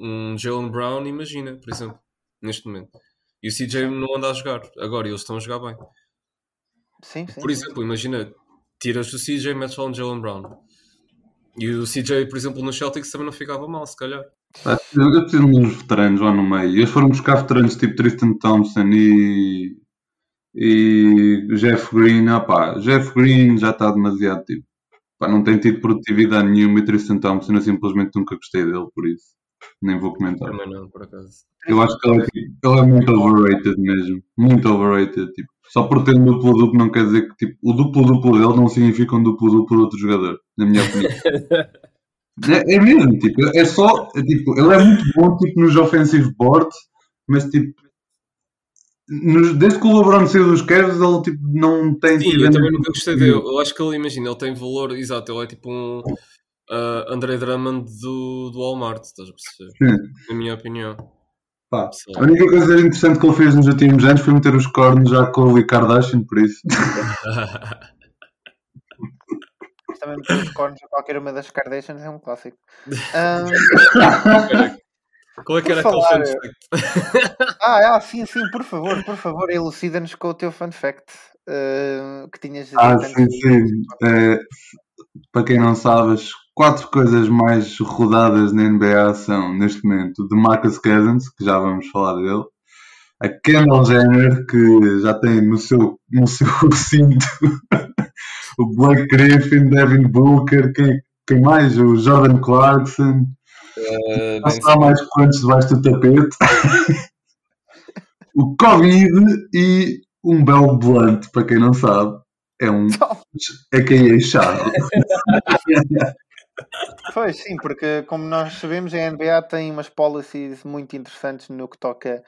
um Jalen Brown, imagina, por exemplo, neste momento. E o CJ não anda a jogar agora e eles estão a jogar bem. Sim, sim. Por exemplo, imagina, tiras o CJ e metes lá um Jalen Brown. E o CJ, por exemplo, no Celtics também não ficava mal, se calhar. Eu preciso de uns veteranos lá no meio. Eles foram buscar veteranos tipo Tristan Thompson e, e Jeff Green. Ah pá, Jeff Green já está demasiado tipo. Pá, não tem tido produtividade nenhuma e Tristan Thompson eu simplesmente nunca gostei dele por isso. Nem vou comentar. Também não, por acaso. Eu acho que ele, é, tipo, ele é muito overrated mesmo. Muito overrated. Tipo, Só por ter um duplo-duplo não quer dizer que tipo, o duplo-duplo dele não significa um duplo-duplo de outro jogador, na minha opinião. é, é, mesmo, tipo, é só, é, tipo, ele é muito bom tipo, nos offensive boards, mas tipo, desde que o LeBron saiu dos Cavs, ele tipo, não tem. Sim, eu também nunca gostei dele. Eu acho que ele, imagina, ele tem valor, exato, ele é tipo um uh, André Drummond do, do Walmart, estás a perceber? Sim. Na minha opinião. Pá, a única coisa interessante que ele fez nos últimos anos foi meter os cornos já com o Kardashian, por isso. Também meter os cornos a qualquer uma das Kardashians é um clássico. Um... Qual é que era falar... aquele fun fact? ah, ah, sim, sim, por favor, por favor, elucida-nos com o teu fun fact uh, que tinhas Ah, sim, sim. É, para quem não sabe, as quatro coisas mais rodadas na NBA são, neste momento, de Marcus Cousins, que já vamos falar dele, a Kendall Jenner, que já tem no seu, no seu cinto o Blake Griffin, Devin Booker, quem, quem mais? O Jordan Clarkson. Uh, Passar mais quantos debaixo do tapete. o Covid e um belo blunt, para quem não sabe. É um. É quem é chato. Pois sim, porque como nós sabemos, a NBA tem umas policies muito interessantes no que toca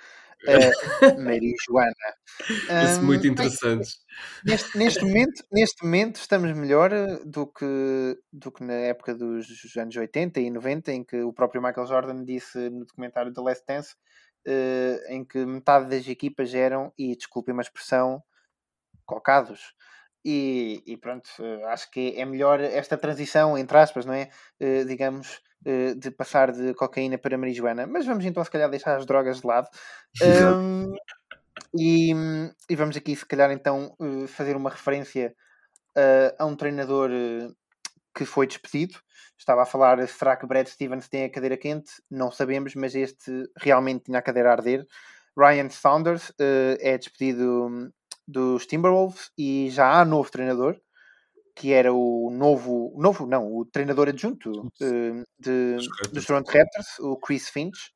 a marijuana. Um, muito interessantes. Neste, neste, momento, neste momento estamos melhor do que, do que na época dos anos 80 e 90, em que o próprio Michael Jordan disse no documentário The Last Dance, uh, em que metade das equipas eram, e desculpem uma expressão, cocados. E, e, pronto, eh, acho que é melhor esta transição, entre aspas, não é? Uh, digamos, uh, de passar de cocaína para marijuana. Mas vamos então, se calhar, deixar as drogas de lado. Um, e, e, vamos aqui, se calhar, então, uh, fazer uma referência a um treinador que foi despedido. Estava a falar, será que Brad Stevens tem a cadeira quente? Não sabemos, mas este realmente tinha a cadeira a arder. Ryan Saunders é despedido dos Timberwolves e já há novo treinador que era o novo, novo não, o treinador adjunto uh, de, dos Toronto Raptors, o Chris Finch,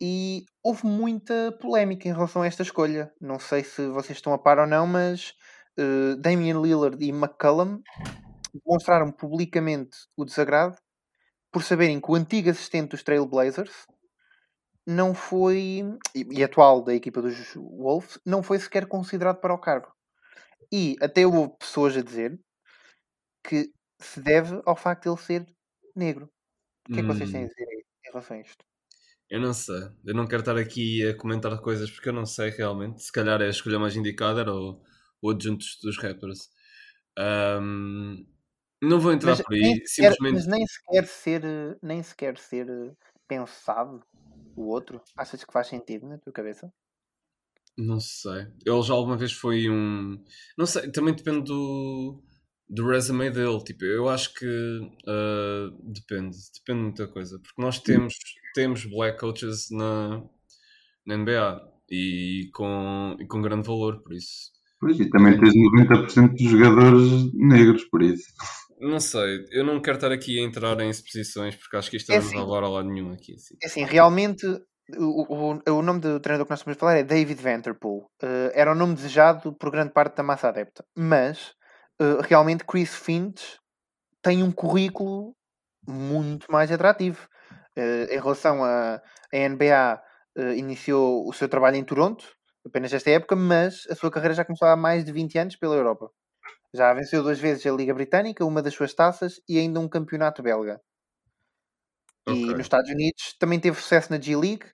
e houve muita polémica em relação a esta escolha. Não sei se vocês estão a par ou não, mas uh, Damian Lillard e McCullum demonstraram publicamente o desagrado por saberem que o antigo assistente dos Trailblazers não foi, e, e atual da equipa dos Wolves, não foi sequer considerado para o cargo. E até houve pessoas a dizer que se deve ao facto de ele ser negro. O que é que vocês têm a hum. dizer em relação a isto? Eu não sei. Eu não quero estar aqui a comentar coisas porque eu não sei realmente. Se calhar é a escolha mais indicada era o, o adjuntos dos rappers. Um, não vou entrar mas por aí. Sequer, simplesmente... Mas nem sequer ser, nem sequer ser pensado o outro? Achas que faz sentido na tua cabeça? Não sei. Ele já alguma vez foi um. Não sei, também depende do, do resume dele. Tipo, eu acho que uh, depende, depende de muita coisa. Porque nós temos, temos black coaches na, na NBA e com, e com grande valor, por isso. Pois, e também tens 90% dos jogadores negros, por isso. Não sei, eu não quero estar aqui a entrar em exposições porque acho que isto é não assim, vai levar a lado nenhum aqui. Assim. É assim, realmente o, o, o nome do treinador que nós estamos a falar é David Vanderpool. Uh, era o nome desejado por grande parte da massa adepta, mas uh, realmente Chris Finch tem um currículo muito mais atrativo. Uh, em relação a, a NBA, iniciou o seu trabalho em Toronto, apenas esta época, mas a sua carreira já começou há mais de 20 anos pela Europa. Já venceu duas vezes a Liga Britânica, uma das suas taças e ainda um campeonato belga. Okay. E nos Estados Unidos também teve sucesso na G-League,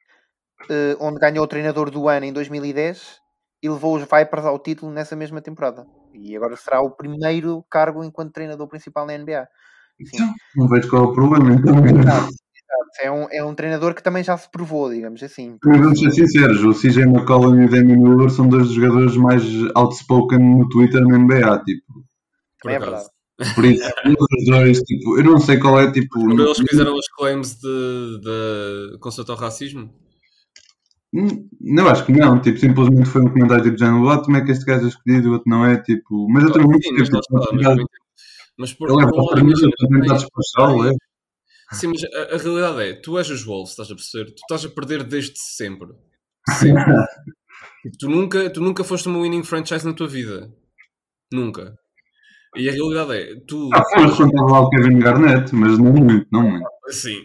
uh, onde ganhou o treinador do ano em 2010 e levou os Vipers ao título nessa mesma temporada. E agora será o primeiro cargo enquanto treinador principal na NBA. Sim. Não vejo qual é o problema, então. É um, é um treinador que também já se provou, digamos assim. Mas vamos ser sinceros, o CJ McCollum e o Damian Miller são dois dos jogadores mais outspoken no Twitter na NBA, tipo. Por é verdade. Por isso, os dois, tipo, eu não sei qual é, tipo... Quando eles fizeram os claims de, de consulta ao racismo? Hum, não, acho que não, tipo, simplesmente foi um comentário tipo, já não como é que este gajo é escolhido e o outro não é, tipo... Mas eu também muito tipo, mas, mas por, ele é para o tentar despachá-lo, é? Sim, mas a, a, realidade é, tu és os Wolves, estás a perceber? Tu estás a perder desde sempre. Sempre. Tu nunca, tu nunca foste uma winning franchise na tua vida. Nunca. E a realidade é, tu. Ah, foste estava lá o Kevin Garnett, mas não muito, não muito. Sim,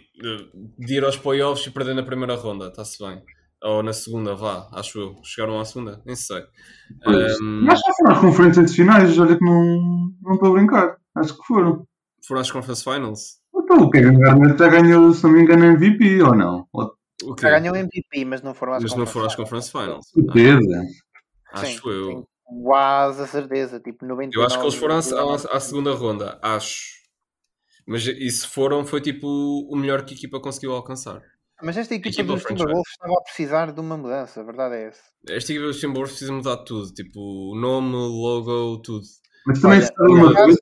de ir aos playoffs e perder na primeira ronda, está-se bem. Ou na segunda, vá, acho eu. Chegaram à segunda, nem sei. Pois. Um, Mas já foram às conferências finais, olha que não não estou a brincar. Acho que foram. foram às Conference Finals. Então, o Kevin Garnett já ganhou, se não me engano, MVP ou não? Ou O? Já ganhou MVP, mas não foram às Mas não foram às. Conference Finals. certeza. Ah, acho Sim, eu. tenho Quase a certeza, tipo 99. Eu acho que eles foram à, à- à segunda ronda, acho. Mas e se foram, foi tipo o melhor que a equipa conseguiu alcançar. Mas esta equipa Equipa dos. Timberwolves estava a precisar de uma mudança, a verdade é essa. Esta equipa dos Timberwolves precisa mudar tudo, tipo o nome, logo, tudo. Mas também Olha, se uma coisa.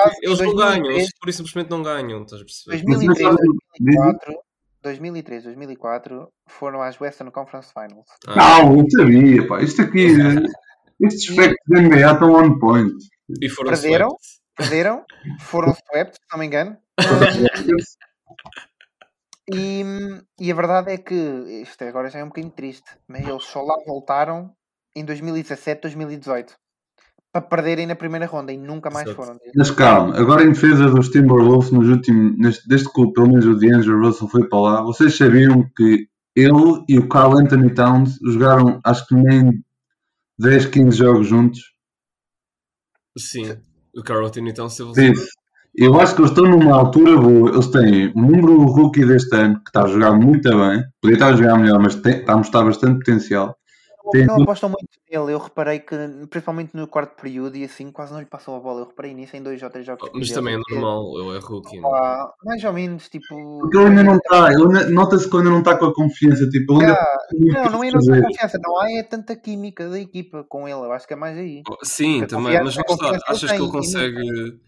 Acaso, Eles não 2003, ganham, eles por isso simplesmente não ganham, estás a perceber? 2003, Mas não sabe- 2004, 2003, 2004 foram às Western Conference Finals. Ah, Não, eu sabia, pá. Isto aqui, estes factos da NBA estão on point. e foram Perderam? swept. Perderam, foram swept, se não me engano. E, e a verdade é que isto agora já é um bocadinho triste, mas eles só lá voltaram em 2017, 2018 para perderem na primeira ronda e nunca mais Exato. foram. Mas calma, agora em defesa dos Timberwolves, nos últimos, neste, desde que pelo menos o D'Angelo Russell foi para lá, vocês sabiam que ele e o Carl Anthony Towns jogaram acho que nem 10, 15 jogos juntos? Sim, o Carl Anthony Towns teve Disse. Eu acho que eles estão numa altura boa. Eles têm um número rookie deste ano que está a jogar muito bem. Podia estar a jogar melhor, mas tem, está a mostrar bastante potencial. Tem Não apostam muito nele, eu reparei que, principalmente no quarto período e assim, quase não lhe passou a bola. Eu reparei nisso em dois ou três jogos. Mas seguidos. também é Porque, normal, ele é rookie. pá, mais ou menos, tipo. Porque ele ainda não está. ele Nota-se que ele ainda não está com a confiança. Tipo, ele ainda Ah, muito não, não é não ter confiança, não há é tanta química da equipa com ele, eu acho que é mais aí. Oh, Sim, A também, mas está, ele achas que ele consegue.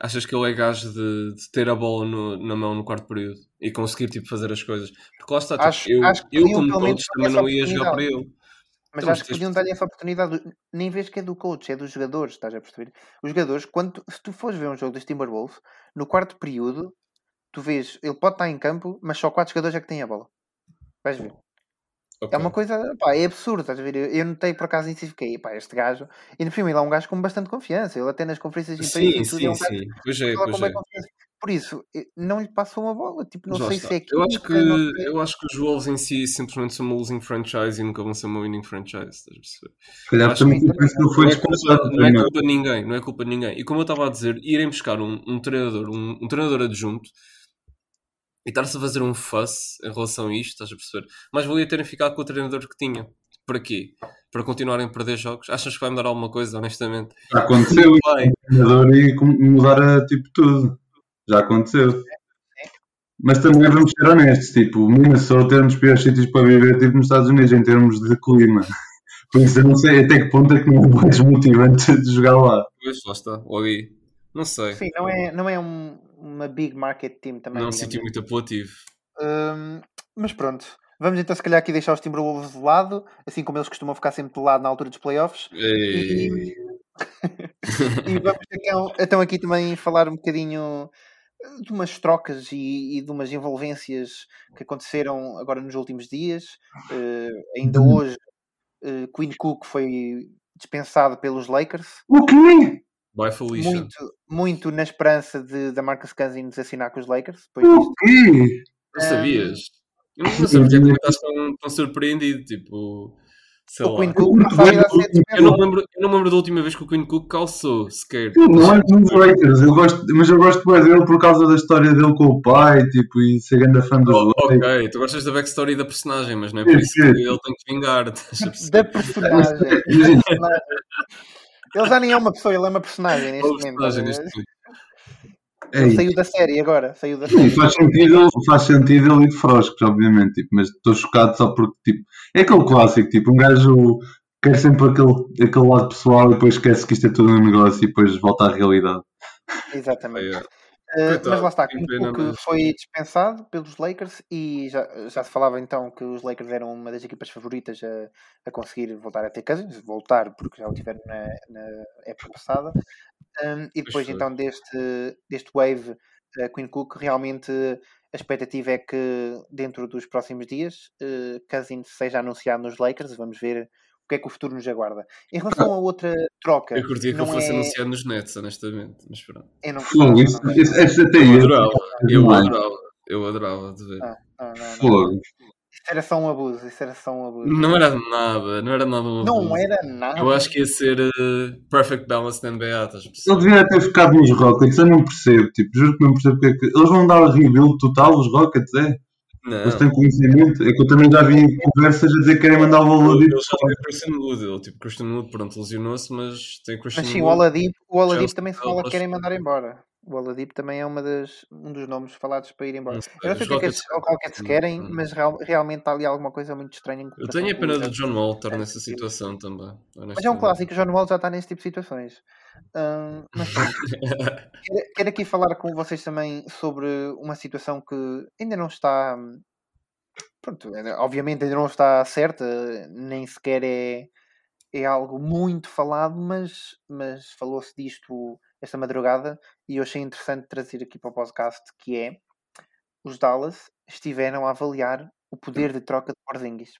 Achas que ele é gajo de, de ter a bola no- na mão no quarto período e conseguir tipo, fazer as coisas? Porque lá está, tipo, Acho- eu, acho eu como coach dar também não ia jogar para ele. Mas Então, acho que podiam dar-lhe essa oportunidade. Nem vês que é do coach, é dos jogadores, estás a perceber? Os jogadores, quando tu- se tu fores ver um jogo dos Timberwolves, no quarto período, tu vês, ele pode estar em campo, mas só quatro jogadores é que têm a bola. Vais ver. É Ok. uma coisa, pá, é absurdo, estás a ver? Eu, eu notei por acaso isso e fiquei, pá, este gajo, e no filme ele é um gajo com bastante confiança, ele até nas conferências de imprensa Sim, e tudo, é sim, um sim. Pois é, pois é. Por isso, eh, não lhe passou uma bola, tipo, não lá sei está. se é eu, acho que, não sei. eu acho que os Wolves em si simplesmente são uma losing franchise e nunca vão ser uma winning franchise. Estás a perceber? Se calhar Acho também que- que ele foi Não é, culpa, dispensado não é culpa de ninguém, não é culpa de ninguém. E como eu estava a dizer, irem buscar um, um treinador, um, um treinador adjunto e estar-se a fazer um fuss em relação a isto, estás a perceber? Mas valia terem ficado com o treinador que tinham. Para quê? Para continuarem a perder jogos? Achas que vai mudar alguma coisa, honestamente? Já aconteceu Não vai. o treinador e mudar a, tipo tudo. Já aconteceu. Mas também vamos ser honestos, tipo, o Minnesota é um dos piores sítios para viver, tipo, nos Estados Unidos, em termos de clima. Por isso eu não sei até que ponto é que não é mais motivante de jogar lá. Pois, lá está, aí. Não sei. Sim, não é, não é um- uma big market team também. não é um sítio assim. muito apelativo. Hum, mas pronto, vamos então se calhar aqui deixar os Timberwolves de lado, assim como eles costumam ficar sempre de lado na altura dos playoffs. Ei. E vamos então, então aqui também falar um bocadinho de umas trocas e, e de umas envolvências que aconteceram agora nos últimos dias. Eh, ainda Uhum. hoje, eh, Queen Cook foi dispensado pelos Lakers, O quê? Vai Felicia. muito, muito na esperança de da Marcus Cousins assinar com os Lakers. O quê? Não sabias? Eu não porque é que estás tão, tão surpreendido. Tipo, sei O lá. Queen Cook Eu não, lembro, eu não me lembro da última vez que o Queen Cook calçou, sequer. Não é nos Lakers, eu gosto, mas eu gosto mais dele por causa da história dele com o pai, tipo, e ser grande fã dos Oh, Lakers. ok, tu gostas da backstory da personagem, mas não é por isso que ele tem que vingar. da personagem. Ele já nem é uma pessoa, ele é uma personagem neste momento. Ei, saiu da série agora, saiu da Sim, série. faz sentido, faz sentido ele ir de froscos, obviamente, tipo, mas estou chocado só porque, tipo, é aquele clássico, tipo, um gajo quer sempre aquele, aquele lado pessoal e depois esquece que isto é tudo um negócio e depois volta à realidade. Exatamente. Uh, mas lá está, Cook mas- foi dispensado pelos Lakers e já, já se falava então que os Lakers eram uma das equipas favoritas a, a conseguir voltar a ter Cousins, voltar porque já o tiveram na, na época passada. Um, e depois então deste, deste wave, uh, Queen Cook, realmente a expectativa é que dentro dos próximos dias uh, Cousins seja anunciado nos Lakers. Vamos ver o que é que o futuro nos aguarda. Em relação a outra troca. Eu curtia que não eu fosse é... anunciado nos Nets, honestamente. Mas pronto. Eu não Fogo, isso, não- isso, isso até Eu eu. adorava. Eu Demais. adorava. Eu adorava de ver. não, não, não, não. Isso era só um abuso. Isso era só um abuso. Não era nada, não era nada um Não abuso. era nada. Eu acho que ia ser eh, perfect balance na NBA, estás Ele devia ter ficado nos Rockets, eu não percebo, tipo, juro que não percebo porque é que. Eles vão dar rebuild total, os Rockets, é? Não. Eles têm conhecimento. É que eu também já vi em conversas a dizer que querem mandar o valor Ele de só tem Christian Wood, ele, tipo, Christian Wood, pronto, lesionou-se, mas tem Christian Mas sim, o Wood. Oladipo, o Oladipo também se fala que querem mandar embora. O Oladipo também é uma das, um dos nomes falados para ir embora. Não Eu não sei o que é que Rockets- esses Rockets querem, Hum. mas real- realmente está ali alguma coisa muito estranha. em Eu tenho a pena do outros. John Walter É, nessa situação também. Mas é um clássico, o John Wall já está nesse tipo de situações. Hum, mas quero, quero aqui falar com vocês também sobre uma situação que ainda não está. hum, Pronto, obviamente ainda não está certa, nem sequer é, é algo muito falado, mas, mas falou-se disto esta madrugada e eu achei interessante trazer aqui para o podcast que é os Dallas estiveram a avaliar o poder de troca de Porzingis.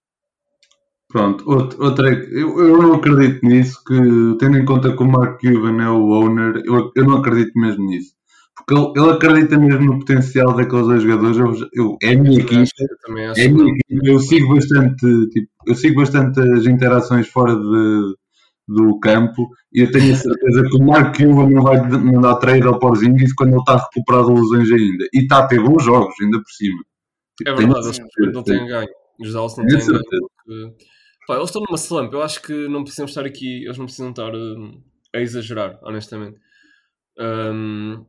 Pronto, outro- outra eu, eu não acredito nisso, que tendo em conta que o Mark Cuban é o owner, eu, eu não acredito mesmo nisso. Porque ele, ele acredita mesmo no potencial daqueles dois jogadores. Eu, eu- é a minha acho é minha. Eu sigo bastante, tipo, eu sigo bastante as interações fora de, do campo e eu tenho a certeza que o Mark Cuban não vai mandar trade ao Porzingis quando ele está recuperado de lesões ainda. E está a ter bons jogos ainda por cima. É verdade, eles não têm ganho. Os Dallas não têm ganho. porque- Pá, eles estão numa slump. Eu acho que não precisam estar aqui, eles não precisam estar hum, a exagerar, honestamente. Um,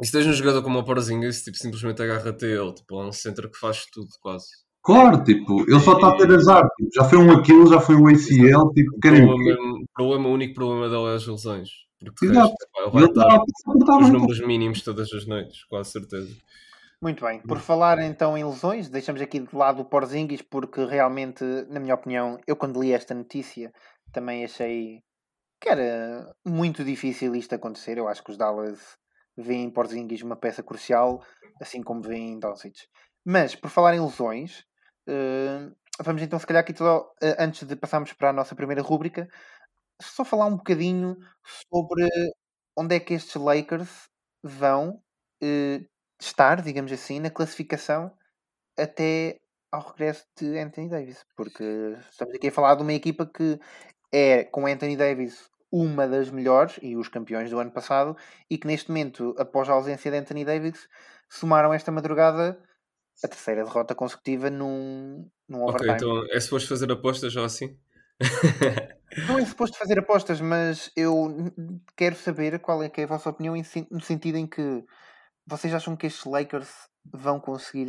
e se tens um jogador como o Porzingis, tipo, simplesmente agarra-te a ele. Tipo, é um centro que faz tudo, quase. Claro, tipo, ele só está a ter azar. Tipo, já foi um Aquilo, já foi um ACL, tipo, O querem o problema, problema, o único problema dele é as lesões. Porque Exato. resto, vai está dar a os números mínimos todas as noites, quase certeza. Muito bem. Por falar então em lesões, deixamos aqui de lado o Porzingis porque realmente, na minha opinião, eu quando li esta notícia também achei que era muito difícil isto acontecer. Eu acho que os Dallas veem em Porzingis uma peça crucial, assim como veem em Doncic. Mas, por falar em lesões, eh, vamos então se calhar aqui só, eh, antes de passarmos para a nossa primeira rúbrica, só falar um bocadinho sobre onde é que estes Lakers vão eh, estar, digamos assim, na classificação até ao regresso de Anthony Davis, porque estamos aqui a falar de uma equipa que é, com Anthony Davis, uma das melhores e os campeões do ano passado, e que neste momento, após a ausência de Anthony Davis, somaram esta madrugada a terceira derrota consecutiva num, num Ok, overtime. então é suposto fazer apostas já assim? Não é suposto fazer apostas, mas eu quero saber qual é que é a vossa opinião no sentido em que vocês acham que estes Lakers vão conseguir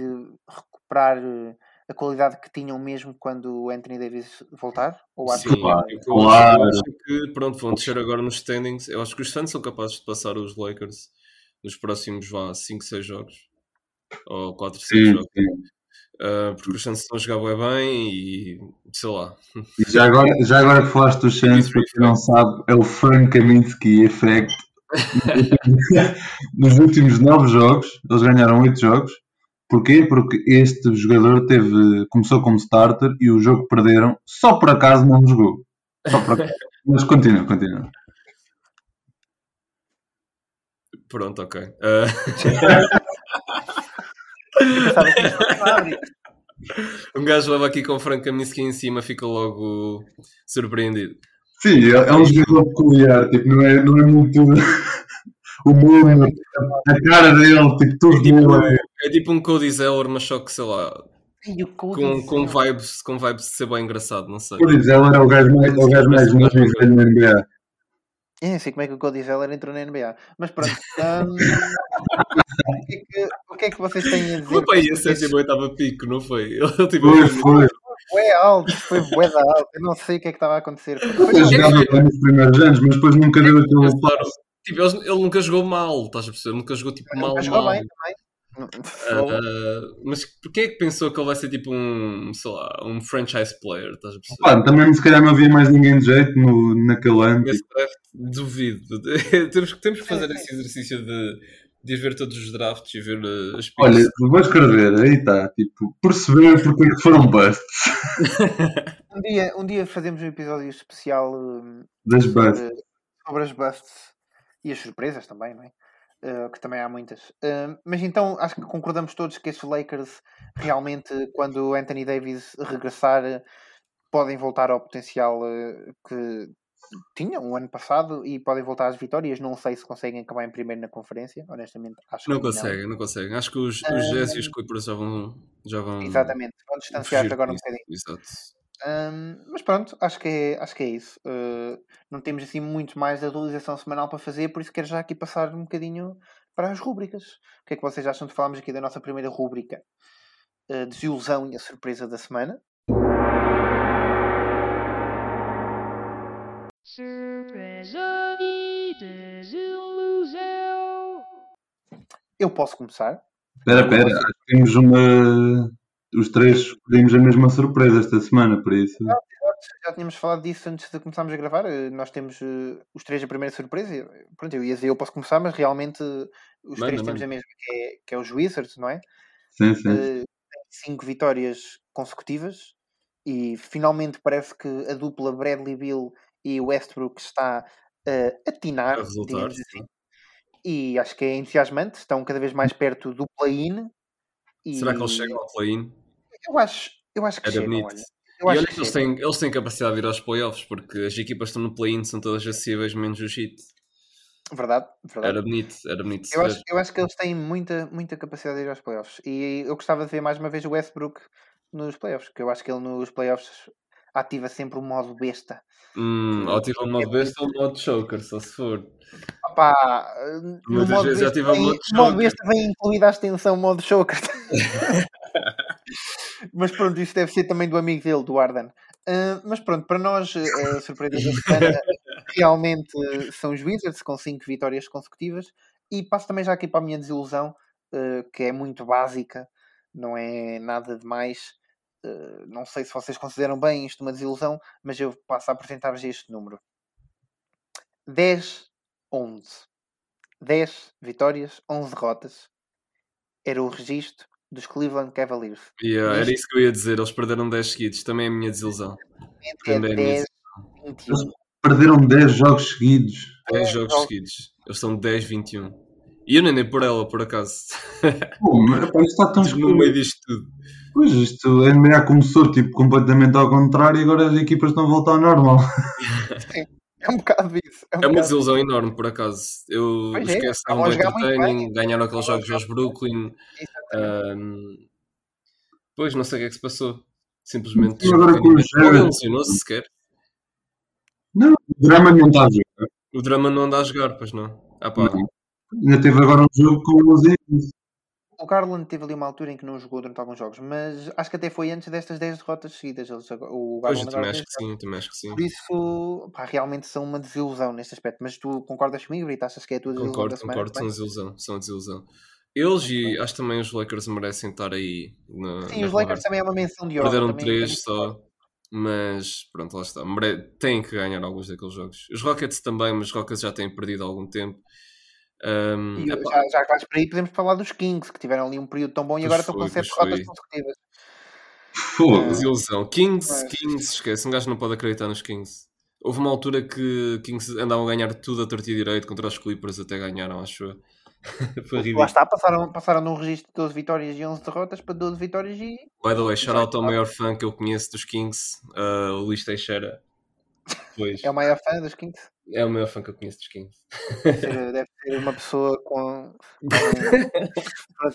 recuperar eh, a qualidade que tinham mesmo quando o Anthony Davis voltar? Ou acham Sim, que claro, eu, acho que pronto, vão descer agora nos standings. Eu acho que os Suns são capazes de passar os Lakers nos próximos 5, 6 jogos. Ou 4, 5 Sim, jogos. sim. Ah, porque os Suns estão a jogar bué bem e sei lá. E já agora, já agora que falaste dos Suns, para quem não sabe, é o Frank Kaminsky Effect. Nos últimos nove jogos, eles ganharam oito jogos. Porquê? Porque este jogador teve, começou como starter e o jogo perderam, só por acaso não jogou. Só por acaso. Mas continua, continua. Pronto, ok. Ah, um gajo leva aqui com o Frank Kaminsky em cima, fica logo surpreendido. Sim, é, é um jogador peculiar, tipo, não é, não é muito o mundo, a cara dele, tipo, tudo É tipo, dele. é tipo um Cody Zeller, mas só que sei lá, Cody com, com, vibes, com vibes de ser bem engraçado, não sei. O Zeller é o gajo mais, é o gajo mais novo que tem NBA. Eu nem sei como é que o Cody Zeller entrou na NBA. Mas pronto. hum, o, que é que, o que é que vocês têm a dizer? Foi para aí a sobre estes- 78 pico, não foi? Ele tipo, Foi, foi. Foi alto, foi bué da alto. Eu não sei o que é que estava a acontecer. Ele jogava bem nos primeiros anos, mas depois nunca deu aquele passo. tipo, ele, ele nunca jogou mal, estás a perceber? Nunca jogou tipo mal, mal. bem também. Ah, mas porquê é que pensou que ele vai ser tipo um, sei lá, um franchise player, estás a perceber? Pá, também se calhar não havia mais ninguém de jeito no, naquele ano. Nesse tipo, draft, duvido. temos, que- temos que fazer esse exercício de de ver todos os drafts e ver uh, as Olha, vou escrever, aí está, tipo, perceber porque é que foram busts. um, dia, um dia fazemos um episódio especial um, das sobre, busts. sobre as busts e as surpresas também, não é? Uh, que também há muitas. Uh, mas então acho que concordamos todos que estes Lakers realmente, quando Anthony Davis regressar, podem voltar ao potencial uh, que tinham o ano passado e podem voltar às vitórias. Não sei se conseguem acabar em primeiro na conferência, honestamente. Acho não conseguem, não. não conseguem. Acho que os, os Jazz e os Clippers já vão. Já vão Exatamente, vão distanciar agora um bocadinho. Exato. Um, mas pronto, acho que é, acho que é isso. Uh, não temos assim muito mais de atualização semanal para fazer, por isso quero já aqui passar um bocadinho para as rúbricas. O que é que vocês acham de falarmos aqui da nossa primeira rúbrica? Uh, desilusão e a surpresa da semana. Surpresa e desilusão. Eu posso começar? Espera, espera, temos uma. Os três escolhemos a mesma surpresa esta semana, por isso. Já, já tínhamos falado disso antes de começarmos a gravar. Eh, Nós temos uh, os três a primeira surpresa. Pronto, eu ia dizer eu posso começar, mas realmente uh, os Manda, três temos manda. a mesma, que é, que é os Wizards, não é? Sim, sim. Uh, cinco vitórias consecutivas e finalmente parece que a dupla Bradley Bill e Westbrook está uh, a tinar, A resultar, assim. E acho que é entusiasmante, estão cada vez mais perto do play-in. E Será que eles chegam ao play-in? Eu acho, eu acho que Era chegam, bonito. olha. Eu E olha que que eles têm, eles têm capacidade de ir aos playoffs, porque as equipas que estão no play-in são todas acessíveis, menos o Heat. Verdade, verdade. Era bonito, era bonito Eu acho, eu acho que eles têm muita, muita capacidade de ir aos playoffs. E eu gostava de ver mais uma vez o Westbrook nos playoffs, porque eu acho que ele nos playoffs ativa sempre o modo besta. Hum, ou tive um modo besta ou um modo choker, só se for. Opá, Muitas vezes um vem, modo o modo choker. besta vem incluída a extensão modo choker. mas pronto, isso deve ser também do amigo dele, do Arden. Ah, mas pronto, para nós, eh, a surpresa da semana realmente eh, são os Wizards com 5 vitórias consecutivas. E passo também já aqui para a minha desilusão, eh, que é muito básica, não é nada demais. Eh, não sei se vocês consideram bem isto uma desilusão, mas eu passo a apresentar-vos este número: 10, 11. 10 vitórias, 11 derrotas. Era o registro dos Cleveland Cavaliers. Yeah, era isso que eu ia dizer, eles perderam 10 seguidos, também é a minha desilusão. é Também é a minha 10, 21. Eles perderam 10 jogos seguidos. 10 jogos jogos. seguidos. Eles estão 10, 21. E eu nem dei por ela, por acaso. Pô, mas isto está tão no escuro. meio disto tudo. Pois, isto, a NBA começou tipo, completamente ao contrário e agora as equipas estão a voltar ao normal. É um bocado isso. É, um É uma desilusão enorme, por acaso. Eu Pois é, esqueço, estavam estavam a bem entertaining, ganharam aqueles jogos aos Brooklyn. Ahm, pois, não sei o que é que se passou. Simplesmente. E agora com o Alguém Jared? lesionou-se sequer. Não, o drama não está a jogar. O drama não anda a jogar, pois não. Ah pá, Não. Ainda teve agora um jogo com os Eagles. O Garland teve ali uma altura em que não jogou durante alguns jogos, mas acho que até foi antes destas 10 derrotas seguidas. Eles, o pois Garland eu também acho que sim, também acho que sim. Por isso, pá, realmente são uma desilusão neste aspecto. Mas tu concordas comigo, Brito? Achas que é a tua desilusão Concordo, concordo, são desilusão, são desilusão. Eles e acho também os Lakers merecem estar aí. Na, Sim, os Lakers também é uma menção de honra. Perderam também- três só, mas pronto, lá está. Têm que ganhar alguns daqueles jogos. Os Rockets também, mas os Rockets já têm perdido algum tempo. Ahm, E epá, já, já vais por aí, podemos falar dos Kings, que tiveram ali um período tão bom e agora estão foi, com 7 pois derrotas foi. consecutivas. Fogo. desilusão. Kings, Mas- Kings, esquece. Um gajo não pode acreditar nos Kings. Houve uma altura que Kings andavam a ganhar tudo a torto e direito contra os Clippers, até ganharam, acho eu. Foi Lá está, passaram, passaram de um registro de 12 vitórias e 11 derrotas para 12 vitórias e. By the way, shout out ao maior fã que eu conheço dos Kings, uh, o Luís Teixeira. Pois, É o maior fã dos Kings. É o maior fã que eu conheço dos Kings. Deve ser, uma pessoa com.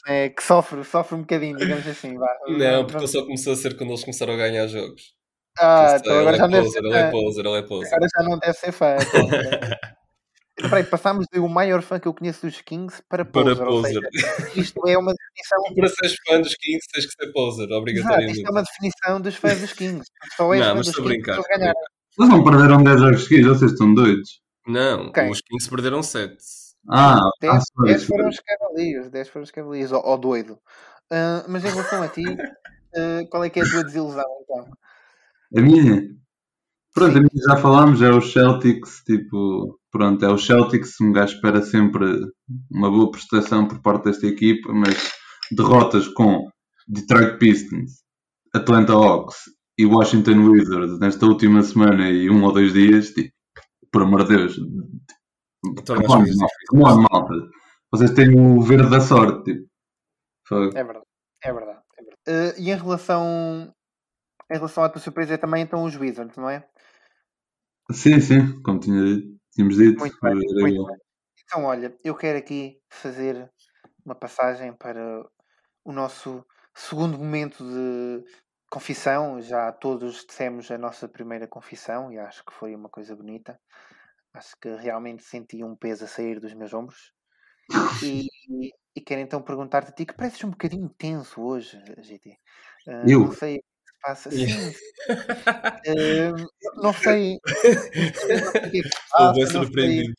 é, que sofre, sofre um bocadinho, digamos assim. Vá. Não, porque ele só começou a ser quando eles começaram a ganhar jogos. Ah, então agora é já não deve poser, ser ele é poser, ele é poser. Agora já não deve ser fã. Peraí, passámos de o maior fã que eu conheço dos Kings para Para poser. Seja, poser. isto é uma definição. Para seres fã dos Kings tens que ser poser, Exato, obrigatoriamente. isto é uma definição dos fãs dos Kings. Só és Não, fã mas dos estou a brincar. Eles não perderam 10 jogos seguidos, vocês estão doidos. Não, Quem? os Kings perderam 7. Ah, ah 10, sorry, 10 foram sorry. os Cavaliers, 10 foram os Cavaliers, ó ó doido. Ah, mas em relação a ti, ah, qual é que é a tua desilusão então? A minha? Pronto, Sim. a minha já falámos, é os Celtics, tipo, pronto, é o Celtics, um gajo espera sempre uma boa prestação por parte desta equipa, mas derrotas com Detroit Pistons, Atlanta Hawks e Washington Wizards nesta última semana e um ou dois dias, tipo, por amor de Deus, Torna as come on, coisas malta, difíceis. come on, malta. Vocês têm o verde da sorte, tipo. É verdade, é verdade. é verdade. Eh, e em relação, em relação à tua surpresa é também então os Wizards, não é? Sim, sim, como tinha tínhamos dito, Muito bem, muito bem. Então, olha, eu quero aqui fazer uma passagem para o nosso segundo momento de confissão. Já todos dissemos a nossa primeira confissão e acho que foi uma coisa bonita. Acho que realmente senti um peso a sair dos meus ombros. E, e quero então perguntar-te a ti, que pareces um bocadinho tenso hoje, GT. Ah, Eu? Não sei o que se passa. Sim. Ah, não sei. não sei o que é que se Estou passa, bem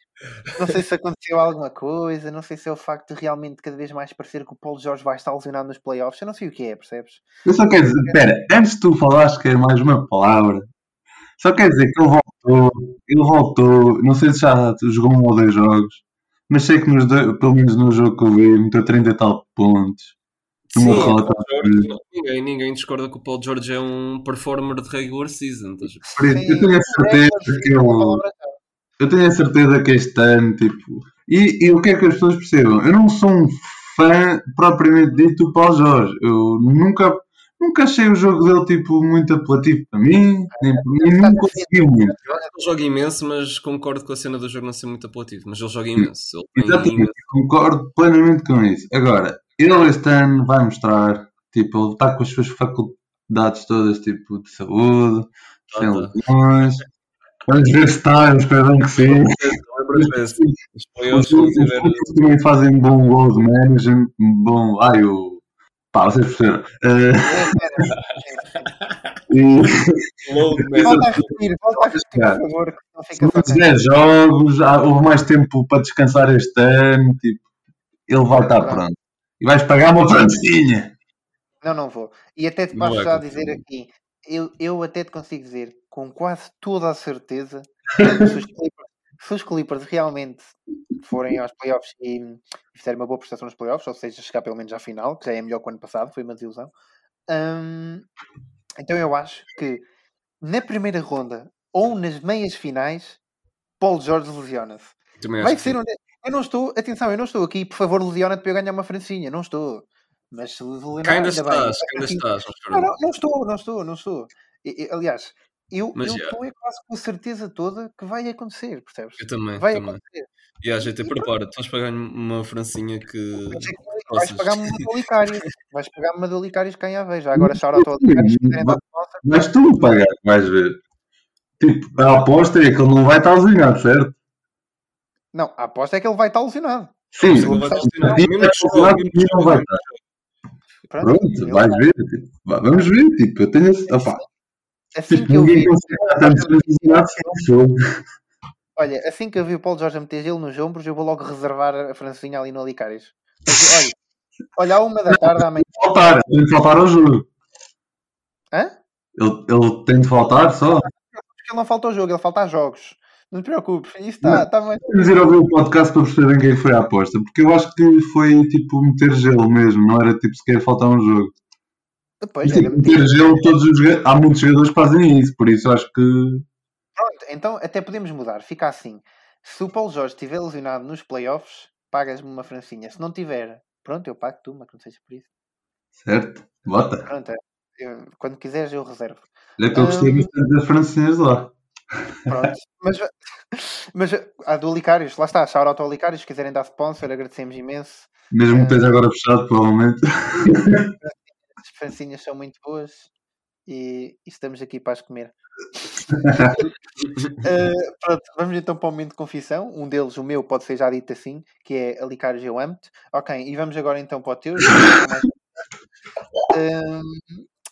não sei- se aconteceu alguma coisa, não sei se é o facto de realmente cada vez mais parecer que o Paulo Jorge vai estar lesionado nos playoffs. Eu não sei o que é, percebes? Eu só quero dizer, espera, antes de tu falares que é mais uma palavra, só quero dizer que ele voltou, ele voltou, não sei se já jogou um ou dois jogos, mas sei que nos dois, pelo menos no jogo que eu vi, meteu 30 e tal pontos. Sim, rota. George, não- ninguém, ninguém discorda que o Paul George é um performer de regular season. estás isso, eu tenho a certeza que é uma ele, palavra-chave. Eu tenho a certeza que este ano, tipo, e, e o que é que as pessoas percebam? Eu não sou um fã propriamente dito do Paulo Jorge. Eu nunca, nunca achei o jogo dele, tipo, muito apelativo para mim, nem para mim, não consegui muito. Ele joga imenso, mas concordo com a cena do jogo não ser muito apelativo. Mas ele joga imenso. Ele tem Exatamente, imenso. concordo plenamente com isso. Agora, ele este ano vai mostrar, tipo, ele está com as suas faculdades todas, tipo, de saúde, sem Ah, tá. lesões. Vamos ver se está, espero bem que sim. Lembras desse? Os Os playoffs vão os dizer. clubes também fazem um bom load management, bom. Ai, o. Pá, vocês perceberam. Volta a repetir, volta a repetir, por favor, que não fica são só muitos cá. 10 jogos, houve mais tempo para descansar este ano, tipo, ele vai estar pronto. E vais pagar uma francinha. Não, não vou. E até te posso já dizer aqui, eu, eu até te consigo dizer com quase toda a certeza se os Clippers, se os Clippers realmente forem aos playoffs e, e fizerem uma boa prestação nos playoffs, ou seja, chegar pelo menos à final, que já é melhor que o ano passado, foi uma desilusão. hum, então eu acho que na primeira ronda ou nas meias finais, Paul George lesiona-se. Vai ser onde... Eu não estou, atenção, eu não estou aqui, por favor, lesiona-te para eu ganhar uma francinha, não estou. Mas se lesionar, ainda estás, ainda estás. mas Não, não, não estou, não estou, não estou. E- e, aliás, eu Mas eu estou é quase com a certeza toda que vai acontecer, percebes? Eu também, Vai também. acontecer. E a gente prepara-te, vais pagar uma francinha que. Mas é que Vais pagar-me uma do Licários. Vais pagar-me uma do Licários cá em Aveiro. Já agora, dar sponsor. Vais tu me pagar, vais ver. Tipo, a aposta é que ele não vai estar lesionado, certo? Não, a aposta é que ele vai estar lesionado. Sim, Ele vai estar mas estar. Pronto, Pronto, vais vai. ver. Tipo, vamos ver. Tipo, eu tenho esse. Assim que eu vi, olha, assim que eu vi o Paulo Jorge a meter gelo nos ombros, eu vou logo reservar a francinha ali no. Porque, Olha, olha, à uma da tarde amanhã. Faltar, tem de faltar ao jogo. Hã? Ele, ele tem de faltar só. Porque ele não falta ao jogo, ele falta a jogos. Não te preocupes, isso está tá. Temos de ir ouvir o podcast para perceberem quem foi a aposta. Porque eu acho que foi tipo meter gelo mesmo, não era tipo sequer faltar um jogo. Depois, tipo, meter gelo, todos os há muitos jogadores que fazem isso, por isso acho que. Pronto, então até podemos mudar. Fica assim. Se o Paulo Jorge estiver lesionado nos playoffs, pagas-me uma francinha. Se não tiver, pronto, eu pago tu, mas que não seja por isso. Certo? Bota. Pronto, é. Eu- quando quiseres eu reservo. Olha que eu gostei bastante das francinhas lá. Pronto. mas, mas a do Licários, lá está, shout out ao Licários, se quiserem dar sponsor, agradecemos imenso. Mesmo que esteja agora fechado, provavelmente. As francinhas são muito boas e, e estamos aqui para as comer. Uh, pronto, vamos então para o momento de confissão. Um deles, o meu, pode ser já dito assim, que é Alicários eu amo-te. Ok, e vamos agora então para o teu. Um,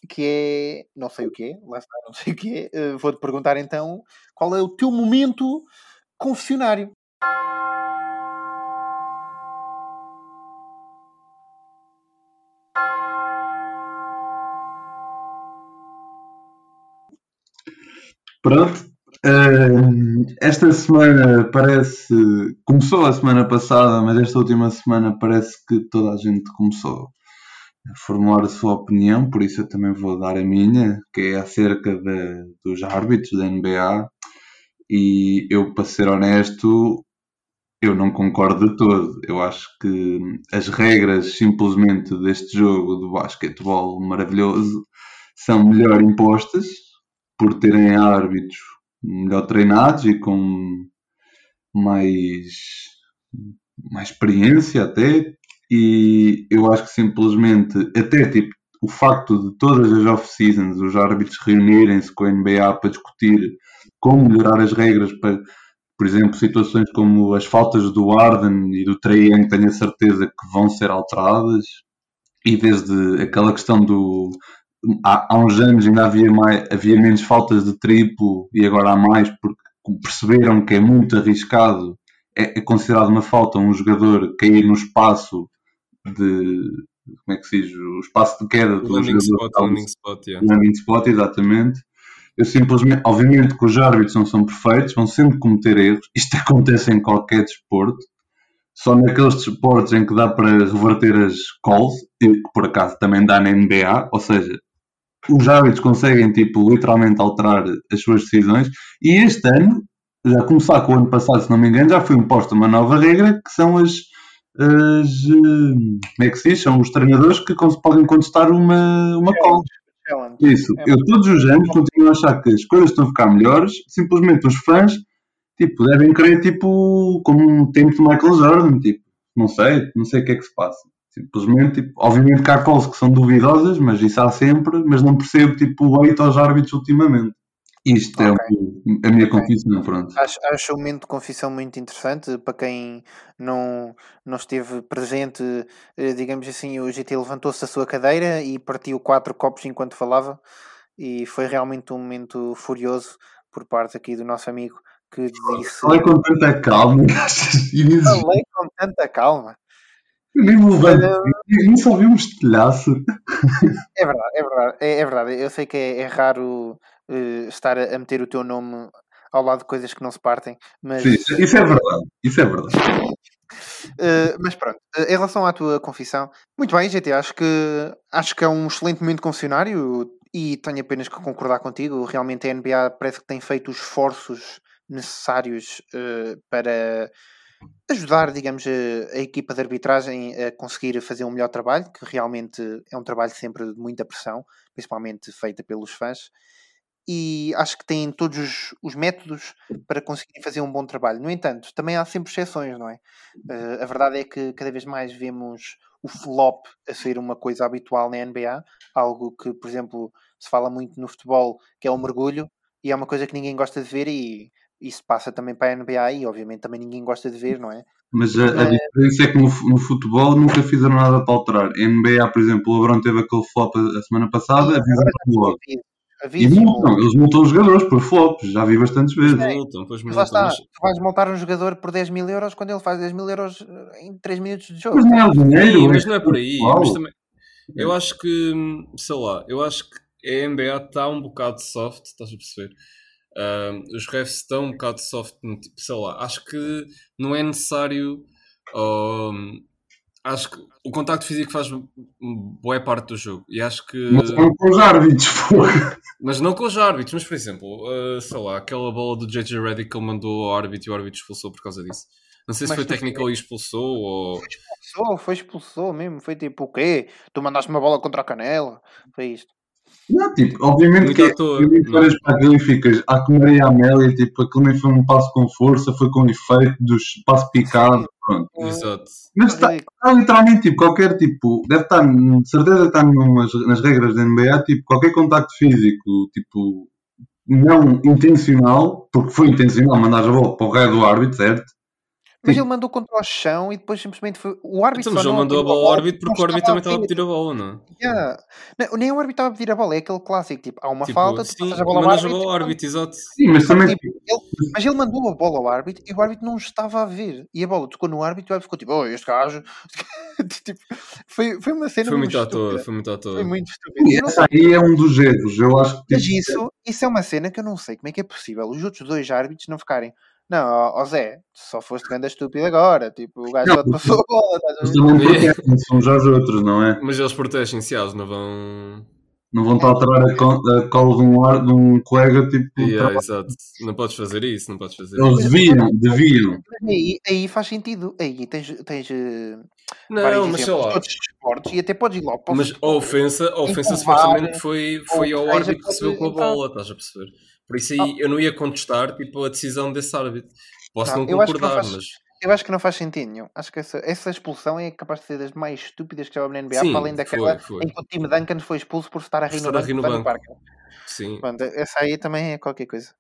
que é. Não sei o que é, lá está, não sei o que é. Uh, Vou-te perguntar então qual é o teu momento confessionário. Pronto. Uh, esta semana parece. Começou a semana passada, mas esta última semana parece que toda a gente começou a formular a sua opinião, por isso eu também vou dar a minha, que é acerca de, dos árbitros da NBA. E eu, para ser honesto, eu não concordo de todo. Eu acho que as regras simplesmente deste jogo de basquetebol maravilhoso são melhor impostas por terem árbitros melhor treinados e com mais, mais experiência até. E eu acho que simplesmente, até tipo, o facto de todas as off-seasons os árbitros reunirem-se com a NBA para discutir como melhorar as regras para, por exemplo, situações como as faltas do Arden e do Trae Young, tenho a certeza que vão ser alteradas. E desde aquela questão do, há, há uns anos ainda havia, mais, havia menos faltas de triplo e agora há mais porque perceberam que é muito arriscado, é, é considerado uma falta um jogador cair no espaço de como é que se diz, o espaço de queda do landing jogador. spot, landing spot, yeah. landing spot, exatamente. Eu simplesmente, obviamente que os árbitros não são perfeitos, vão sempre cometer erros. Isto acontece em qualquer desporto. Só naqueles desportos em que dá para reverter as calls, e que por acaso também dá na NBA, ou seja, os árbitros conseguem, tipo, literalmente alterar as suas decisões. E este ano, já começar com o ano passado, se não me engano, já foi imposta uma nova regra que são as. as eh, como é que se diz? São os treinadores que podem contestar uma, uma call. Isso. É. Eu todos os anos continuo a achar que as coisas estão a ficar melhores. Simplesmente os fãs, tipo, devem querer, tipo, como um tempo de Michael Jordan, tipo, não sei, não sei o que é que se passa. Simplesmente, tipo, obviamente que há calls que são duvidosas, mas isso há sempre, mas não percebo, tipo, o hate aos árbitros ultimamente. Isto é o- a minha confissão, pronto. Acho, acho um momento de confissão muito interessante para quem não, não esteve presente. eh, Digamos assim, o GT levantou-se da sua cadeira e partiu quatro copos enquanto falava, e foi realmente um momento furioso por parte aqui do nosso amigo que disse. Falei com tanta calma, Falei com tanta calma. Nem me levanto, nem só vi um estilhaço. É verdade, é verdade, é, é verdade. Eu sei que é, é raro eh, estar a, meter o teu nome ao lado de coisas que não se partem, mas. Sim, isso é verdade, isso é verdade. Uh, mas pronto, uh, em relação à tua confissão, muito bem, GT, acho que acho que é um excelente momento confessionário e tenho apenas que concordar contigo. Realmente a NBA parece que tem feito os esforços necessários uh, para ajudar, digamos, a, a equipa de arbitragem a conseguir fazer um melhor trabalho, que realmente é um trabalho sempre de muita pressão, principalmente feita pelos fãs. E acho que têm todos os, os métodos para conseguirem fazer um bom trabalho. No entanto, também há sempre exceções, não é? Uh, a verdade é que cada vez mais vemos o flop a ser uma coisa habitual na NBA, algo que, por exemplo, se fala muito no futebol, que é o mergulho, e é uma coisa que ninguém gosta de ver, e isso passa também para a NBA, e obviamente também ninguém gosta de ver, não é? Mas a, a Mas- diferença é que no, no futebol nunca fizeram nada para alterar. A NBA, por exemplo, o LeBron teve aquele flop a, a semana passada, avisaram logo. E multam, eles multam os jogadores por flops, já vi bastantes vezes. Multam, pois Mas lá multam, está, mas tu vais montar um jogador por 10 mil euros quando ele faz 10 mil euros eh, em 3 minutos de jogo. Mas não é o dinheiro. Sim, mas não é por aí. também, eu acho que, sei lá, eu acho que a NBA está um bocado soft, estás a perceber? Os refs estão um bocado soft, tipo, sei lá, acho que não é necessário. hum, acho que o contacto físico faz boa parte do jogo e acho que. Mas não com os árbitros, porra. Mas não com os árbitros, mas por exemplo, uh, sei lá, aquela bola do JJ Redick que ele mandou ao árbitro e o árbitro expulsou por causa disso. Não sei se Mas foi técnico e expulsou ou. Expulsou, foi expulsou mesmo. Foi tipo, o quê? Tu mandaste uma bola contra a canela? Foi isto. Não, tipo, obviamente Muito que à toa, obviamente não é? olhas para aquilo e ficas a comer a Amélia, tipo, aquilo nem foi um passo com força, foi com efeito dos passo picado, pronto. Exato. Mas está, está literalmente, tipo, qualquer tipo, deve estar, de certeza está numas, nas regras da NBA, tipo, qualquer contacto físico, tipo, não intencional, porque foi intencional mandar a bola para o raio do árbitro, certo? Mas Sim. ele mandou contra o chão e depois simplesmente foi. O árbitro Então, mas ele não mandou a bola ao árbitro porque o árbitro também estava a pedir a bola, não é? Yeah. Não, nem o árbitro estava a pedir a bola, é aquele clássico, tipo, há uma Tipo, falta, tu passas a bola ao árbitro. bola ao árbitro, exato. Sim, mas também, Tipo, ele, Mas ele mandou a bola ao árbitro e o árbitro não estava a ver. E a bola tocou no árbitro e o árbitro ficou tipo, oh, este gajo. tipo, foi, foi uma cena Foi muito à estúpida. toa, foi muito à toa. Foi muito. E não essa aí é um dos erros. Eu acho que Mas isso, isso é uma cena que eu não sei como é que é possível os outros dois árbitros não ficarem. Não, ó, ó Zé, só foste grande estúpido agora. Tipo, o gajo Não, só te passou a bola. Estás a eles também protegem uns aos outros, não é? Mas eles protegem-se, eles não vão. Não vão-te alterar a, co- a cola de um, ar- de um colega, tipo, Yeah, exato. Não podes fazer isso, não podes fazer eles isso. deviam, deviam. Aí, aí faz sentido. Aí tens, tens eh, Não, mas sei lá. de outros desportos e até podes ir logo para o Mas a ofensa, a ofensa supostamente foi, foi ao árbitro que recebeu com a entrar. bola, estás a perceber? Por isso aí eu não ia contestar tipo, a decisão desse árbitro. Posso Não, não, eu acho que não concordar, faz- mas Eu acho que não faz sentido nenhum. Acho que essa, essa expulsão é capaz de ser das mais estúpidas que já houve na NBA, Sim, para além daquela foi, foi. em que o time Duncan foi expulso por estar a rir Por no estar a rir no banco. Sim. Pronto, essa aí também é qualquer coisa.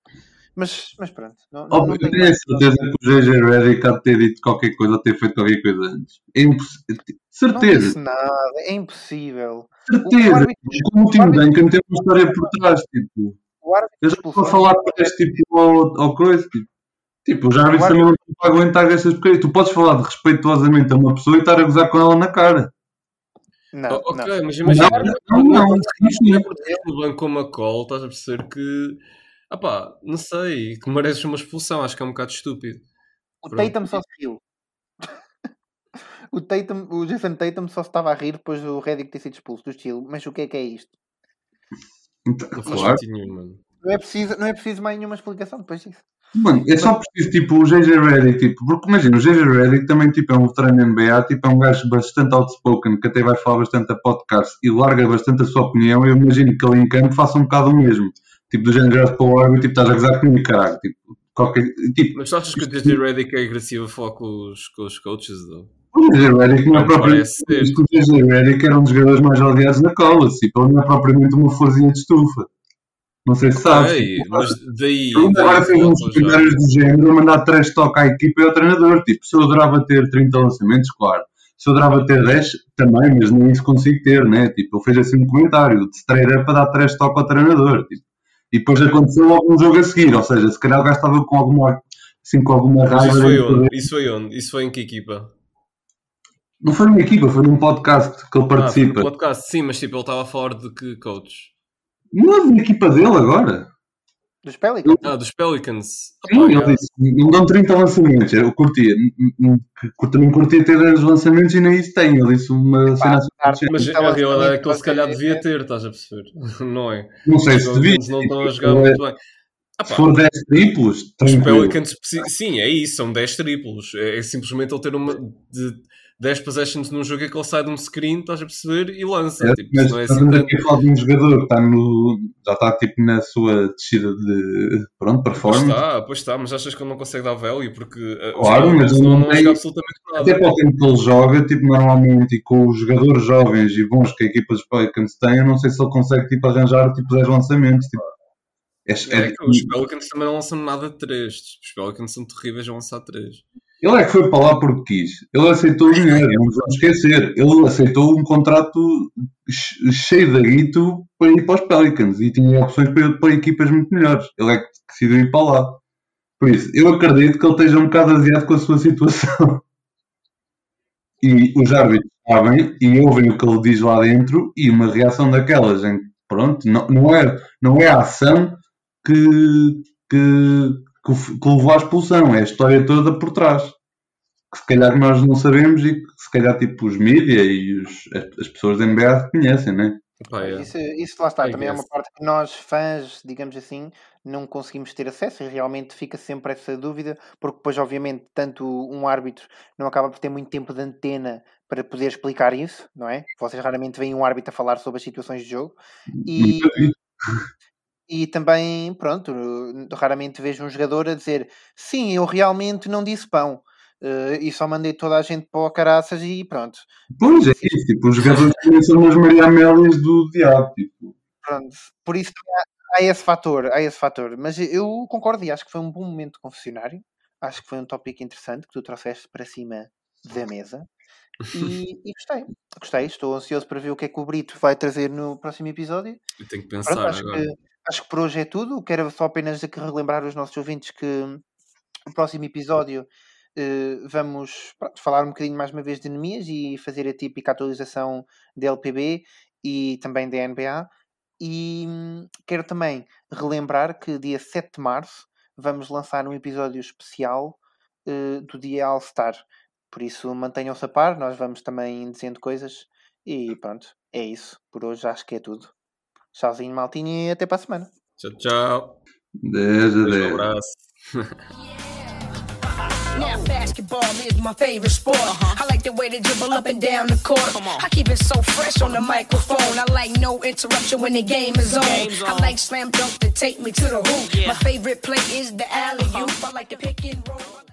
Mas, mas pronto. Não, não, Óbvio, não eu tenho a certeza que o JJ Redick há de ter dito qualquer coisa ou ter feito qualquer coisa antes. É imposs... Não Certeza, disse nada, é impossível. certeza. O árbitro- Como o o time Duncan tem uma história por trás, tipo. O árbitro Eu já estou a falar para este tipo ao, ao coisa, tipo. Tipo, árbitros O também não aguentar estas porcarias. Tu podes falar de respeituosamente a uma pessoa e estar a gozar com ela na cara. Não, Oh, ok, não. mas imagina, Não, não, não, é no banco com uma call, estás a perceber que, ah pá, não sei, que mereces uma expulsão, acho que é um bocado estúpido. O Pronto. Tatum só se riu. o, Tatum, o Jason Tatum só se estava a rir depois do Reddick ter sido expulso do estilo. Mas o que é que é isto? Então, Não faz claro. nenhum, mano. Não é preciso, não é preciso mais nenhuma explicação depois disso. Mano, é só preciso, tipo, o JJ Redick, tipo, porque imagina, o JJ Redick também, tipo, é um veterano NBA, tipo, é um gajo bastante outspoken, que até vai falar bastante a podcast e larga bastante a sua opinião, eu imagino que ele em campo faça um bocado o mesmo. Tipo, do género para o árbitro, tipo, estás a gozar comigo, caralho, tipo, qualquer, tipo, Mas tu achas que o JJ Redick é agressivo a falar com os, com os coaches? O Redick não é propriamente, o era um dos jogadores mais odiados na cola, tipo, ele não é propriamente uma florzinha de estufa. Não sei se sabes. Tipo, mas daí. Ele agora fez uns comentários do género a mandar três toques à equipa e ao treinador. Tipo, se eu adorava ter 30 lançamentos, claro. Se eu adorava ter 10, também, mas nem isso consigo ter, né? Tipo, ele fez assim um comentário de up para dar três toques ao treinador. Tipo. E depois aconteceu logo um jogo a seguir. Ou seja, se calhar o gajo estava com alguma, assim, com alguma raiva. isso foi onde? Isso foi onde? Isso foi em que equipa? Não foi numa equipa, foi num podcast que ele Ah, foi participa. podcast, sim, mas tipo, ele estava a falar de que coach? Não é na equipa dele agora. Dos Pelicans? Ah, dos Pelicans. Sim, Opa, ele disse, não dão 30 lançamentos, eu curtia, não curtia ter 10 lançamentos e nem isso tem, ele disse uma cena assim, Mas Então, a realidade é que ele se calhar devia ter, estás a perceber? Não é? não sei Os se devia, Pelicans não estão a jogar muito bem. Ah, se for 10 triplos, os tranquilo. Pelicans, preci- sim, é isso, são 10 triplos. É, é simplesmente ele ter uma de 10 possessions num jogo em que ele sai de um screen, estás a perceber, e lança. É, Tipo, mas não é assim tanto. aqui falar de um jogador que está no, já está tipo na sua descida de pronto, Pois performance. está, pois está, mas achas que ele não consegue dar value? Porque uh, Claro, mas não, não não absolutamente Até nada. para o tempo que ele joga, tipo, normalmente, e com os jogadores jovens e bons que a equipa dos Pelicans tem, eu não sei se ele consegue tipo, arranjar tipo, 10 lançamentos. Tipo, é, É é- que os Pelicans também não lançam nada de 3. Os Pelicans são terríveis a lançar 3. Ele é que foi para lá porque quis. Ele aceitou o dinheiro, não nos vamos esquecer. Ele aceitou um contrato che- cheio de guito para ir para os Pelicans e tinha opções para para equipas muito melhores. Ele é que decidiu ir para lá. Por isso, eu acredito que ele esteja um bocado aziado com a sua situação. E os árbitros sabem e ouvem o que ele diz lá dentro e uma reação daquelas em pronto, não, não, é, não é a ação que, que, que, que levou à expulsão, é a história toda por trás. Que se calhar nós não sabemos e que se calhar tipo os mídia e os, as, as pessoas da NBA conhecem, né? É. Isso, isso lá está, I também é uma parte que nós, fãs, digamos assim, não conseguimos ter acesso e realmente fica sempre essa dúvida, porque depois, obviamente, tanto um árbitro não acaba por ter muito tempo de antena para poder explicar isso, não é? Vocês raramente veem um árbitro a falar sobre as situações de jogo e. e também, pronto, raramente vejo um jogador a dizer sim, eu realmente não disse pão. eh, e só mandei toda a gente para o caraças e pronto. Pois é isso, tipo, os jogadores são as Maria Amélias do diabo, tipo. Pronto, por isso há, há esse fator, há esse fator. Mas eu concordo e acho que foi um bom momento de confessionário. Acho que foi um tópico interessante que tu trouxeste para cima da mesa. E, e gostei, gostei. Estou ansioso para ver o que é que o Brito vai trazer no próximo episódio. Eu tenho que Pronto, pensar acho agora. que, acho que por hoje é tudo. Quero só apenas aqui relembrar os nossos ouvintes que no próximo episódio eh, vamos pronto, falar um bocadinho mais uma vez de anemias e fazer a típica atualização da LPB e também da NBA. E hum, quero também relembrar que dia 7 de março vamos lançar um episódio especial eh, do dia All-Star. Por isso mantenham-se a par, nós vamos também dizendo coisas. E pronto, é isso. Por hoje acho que é tudo. Tchauzinho, maltinho, e até para a semana. Tchau, tchau. Desde Um abraço. Now basketball is my favorite sport. I like the way they dribble up and down the court. I keep it so fresh on the microphone. I like no interruption when the game is on. Game's I like slam dunk to take me to the hoop. Yeah. My favorite play is the alley oop. I like the pick and roll.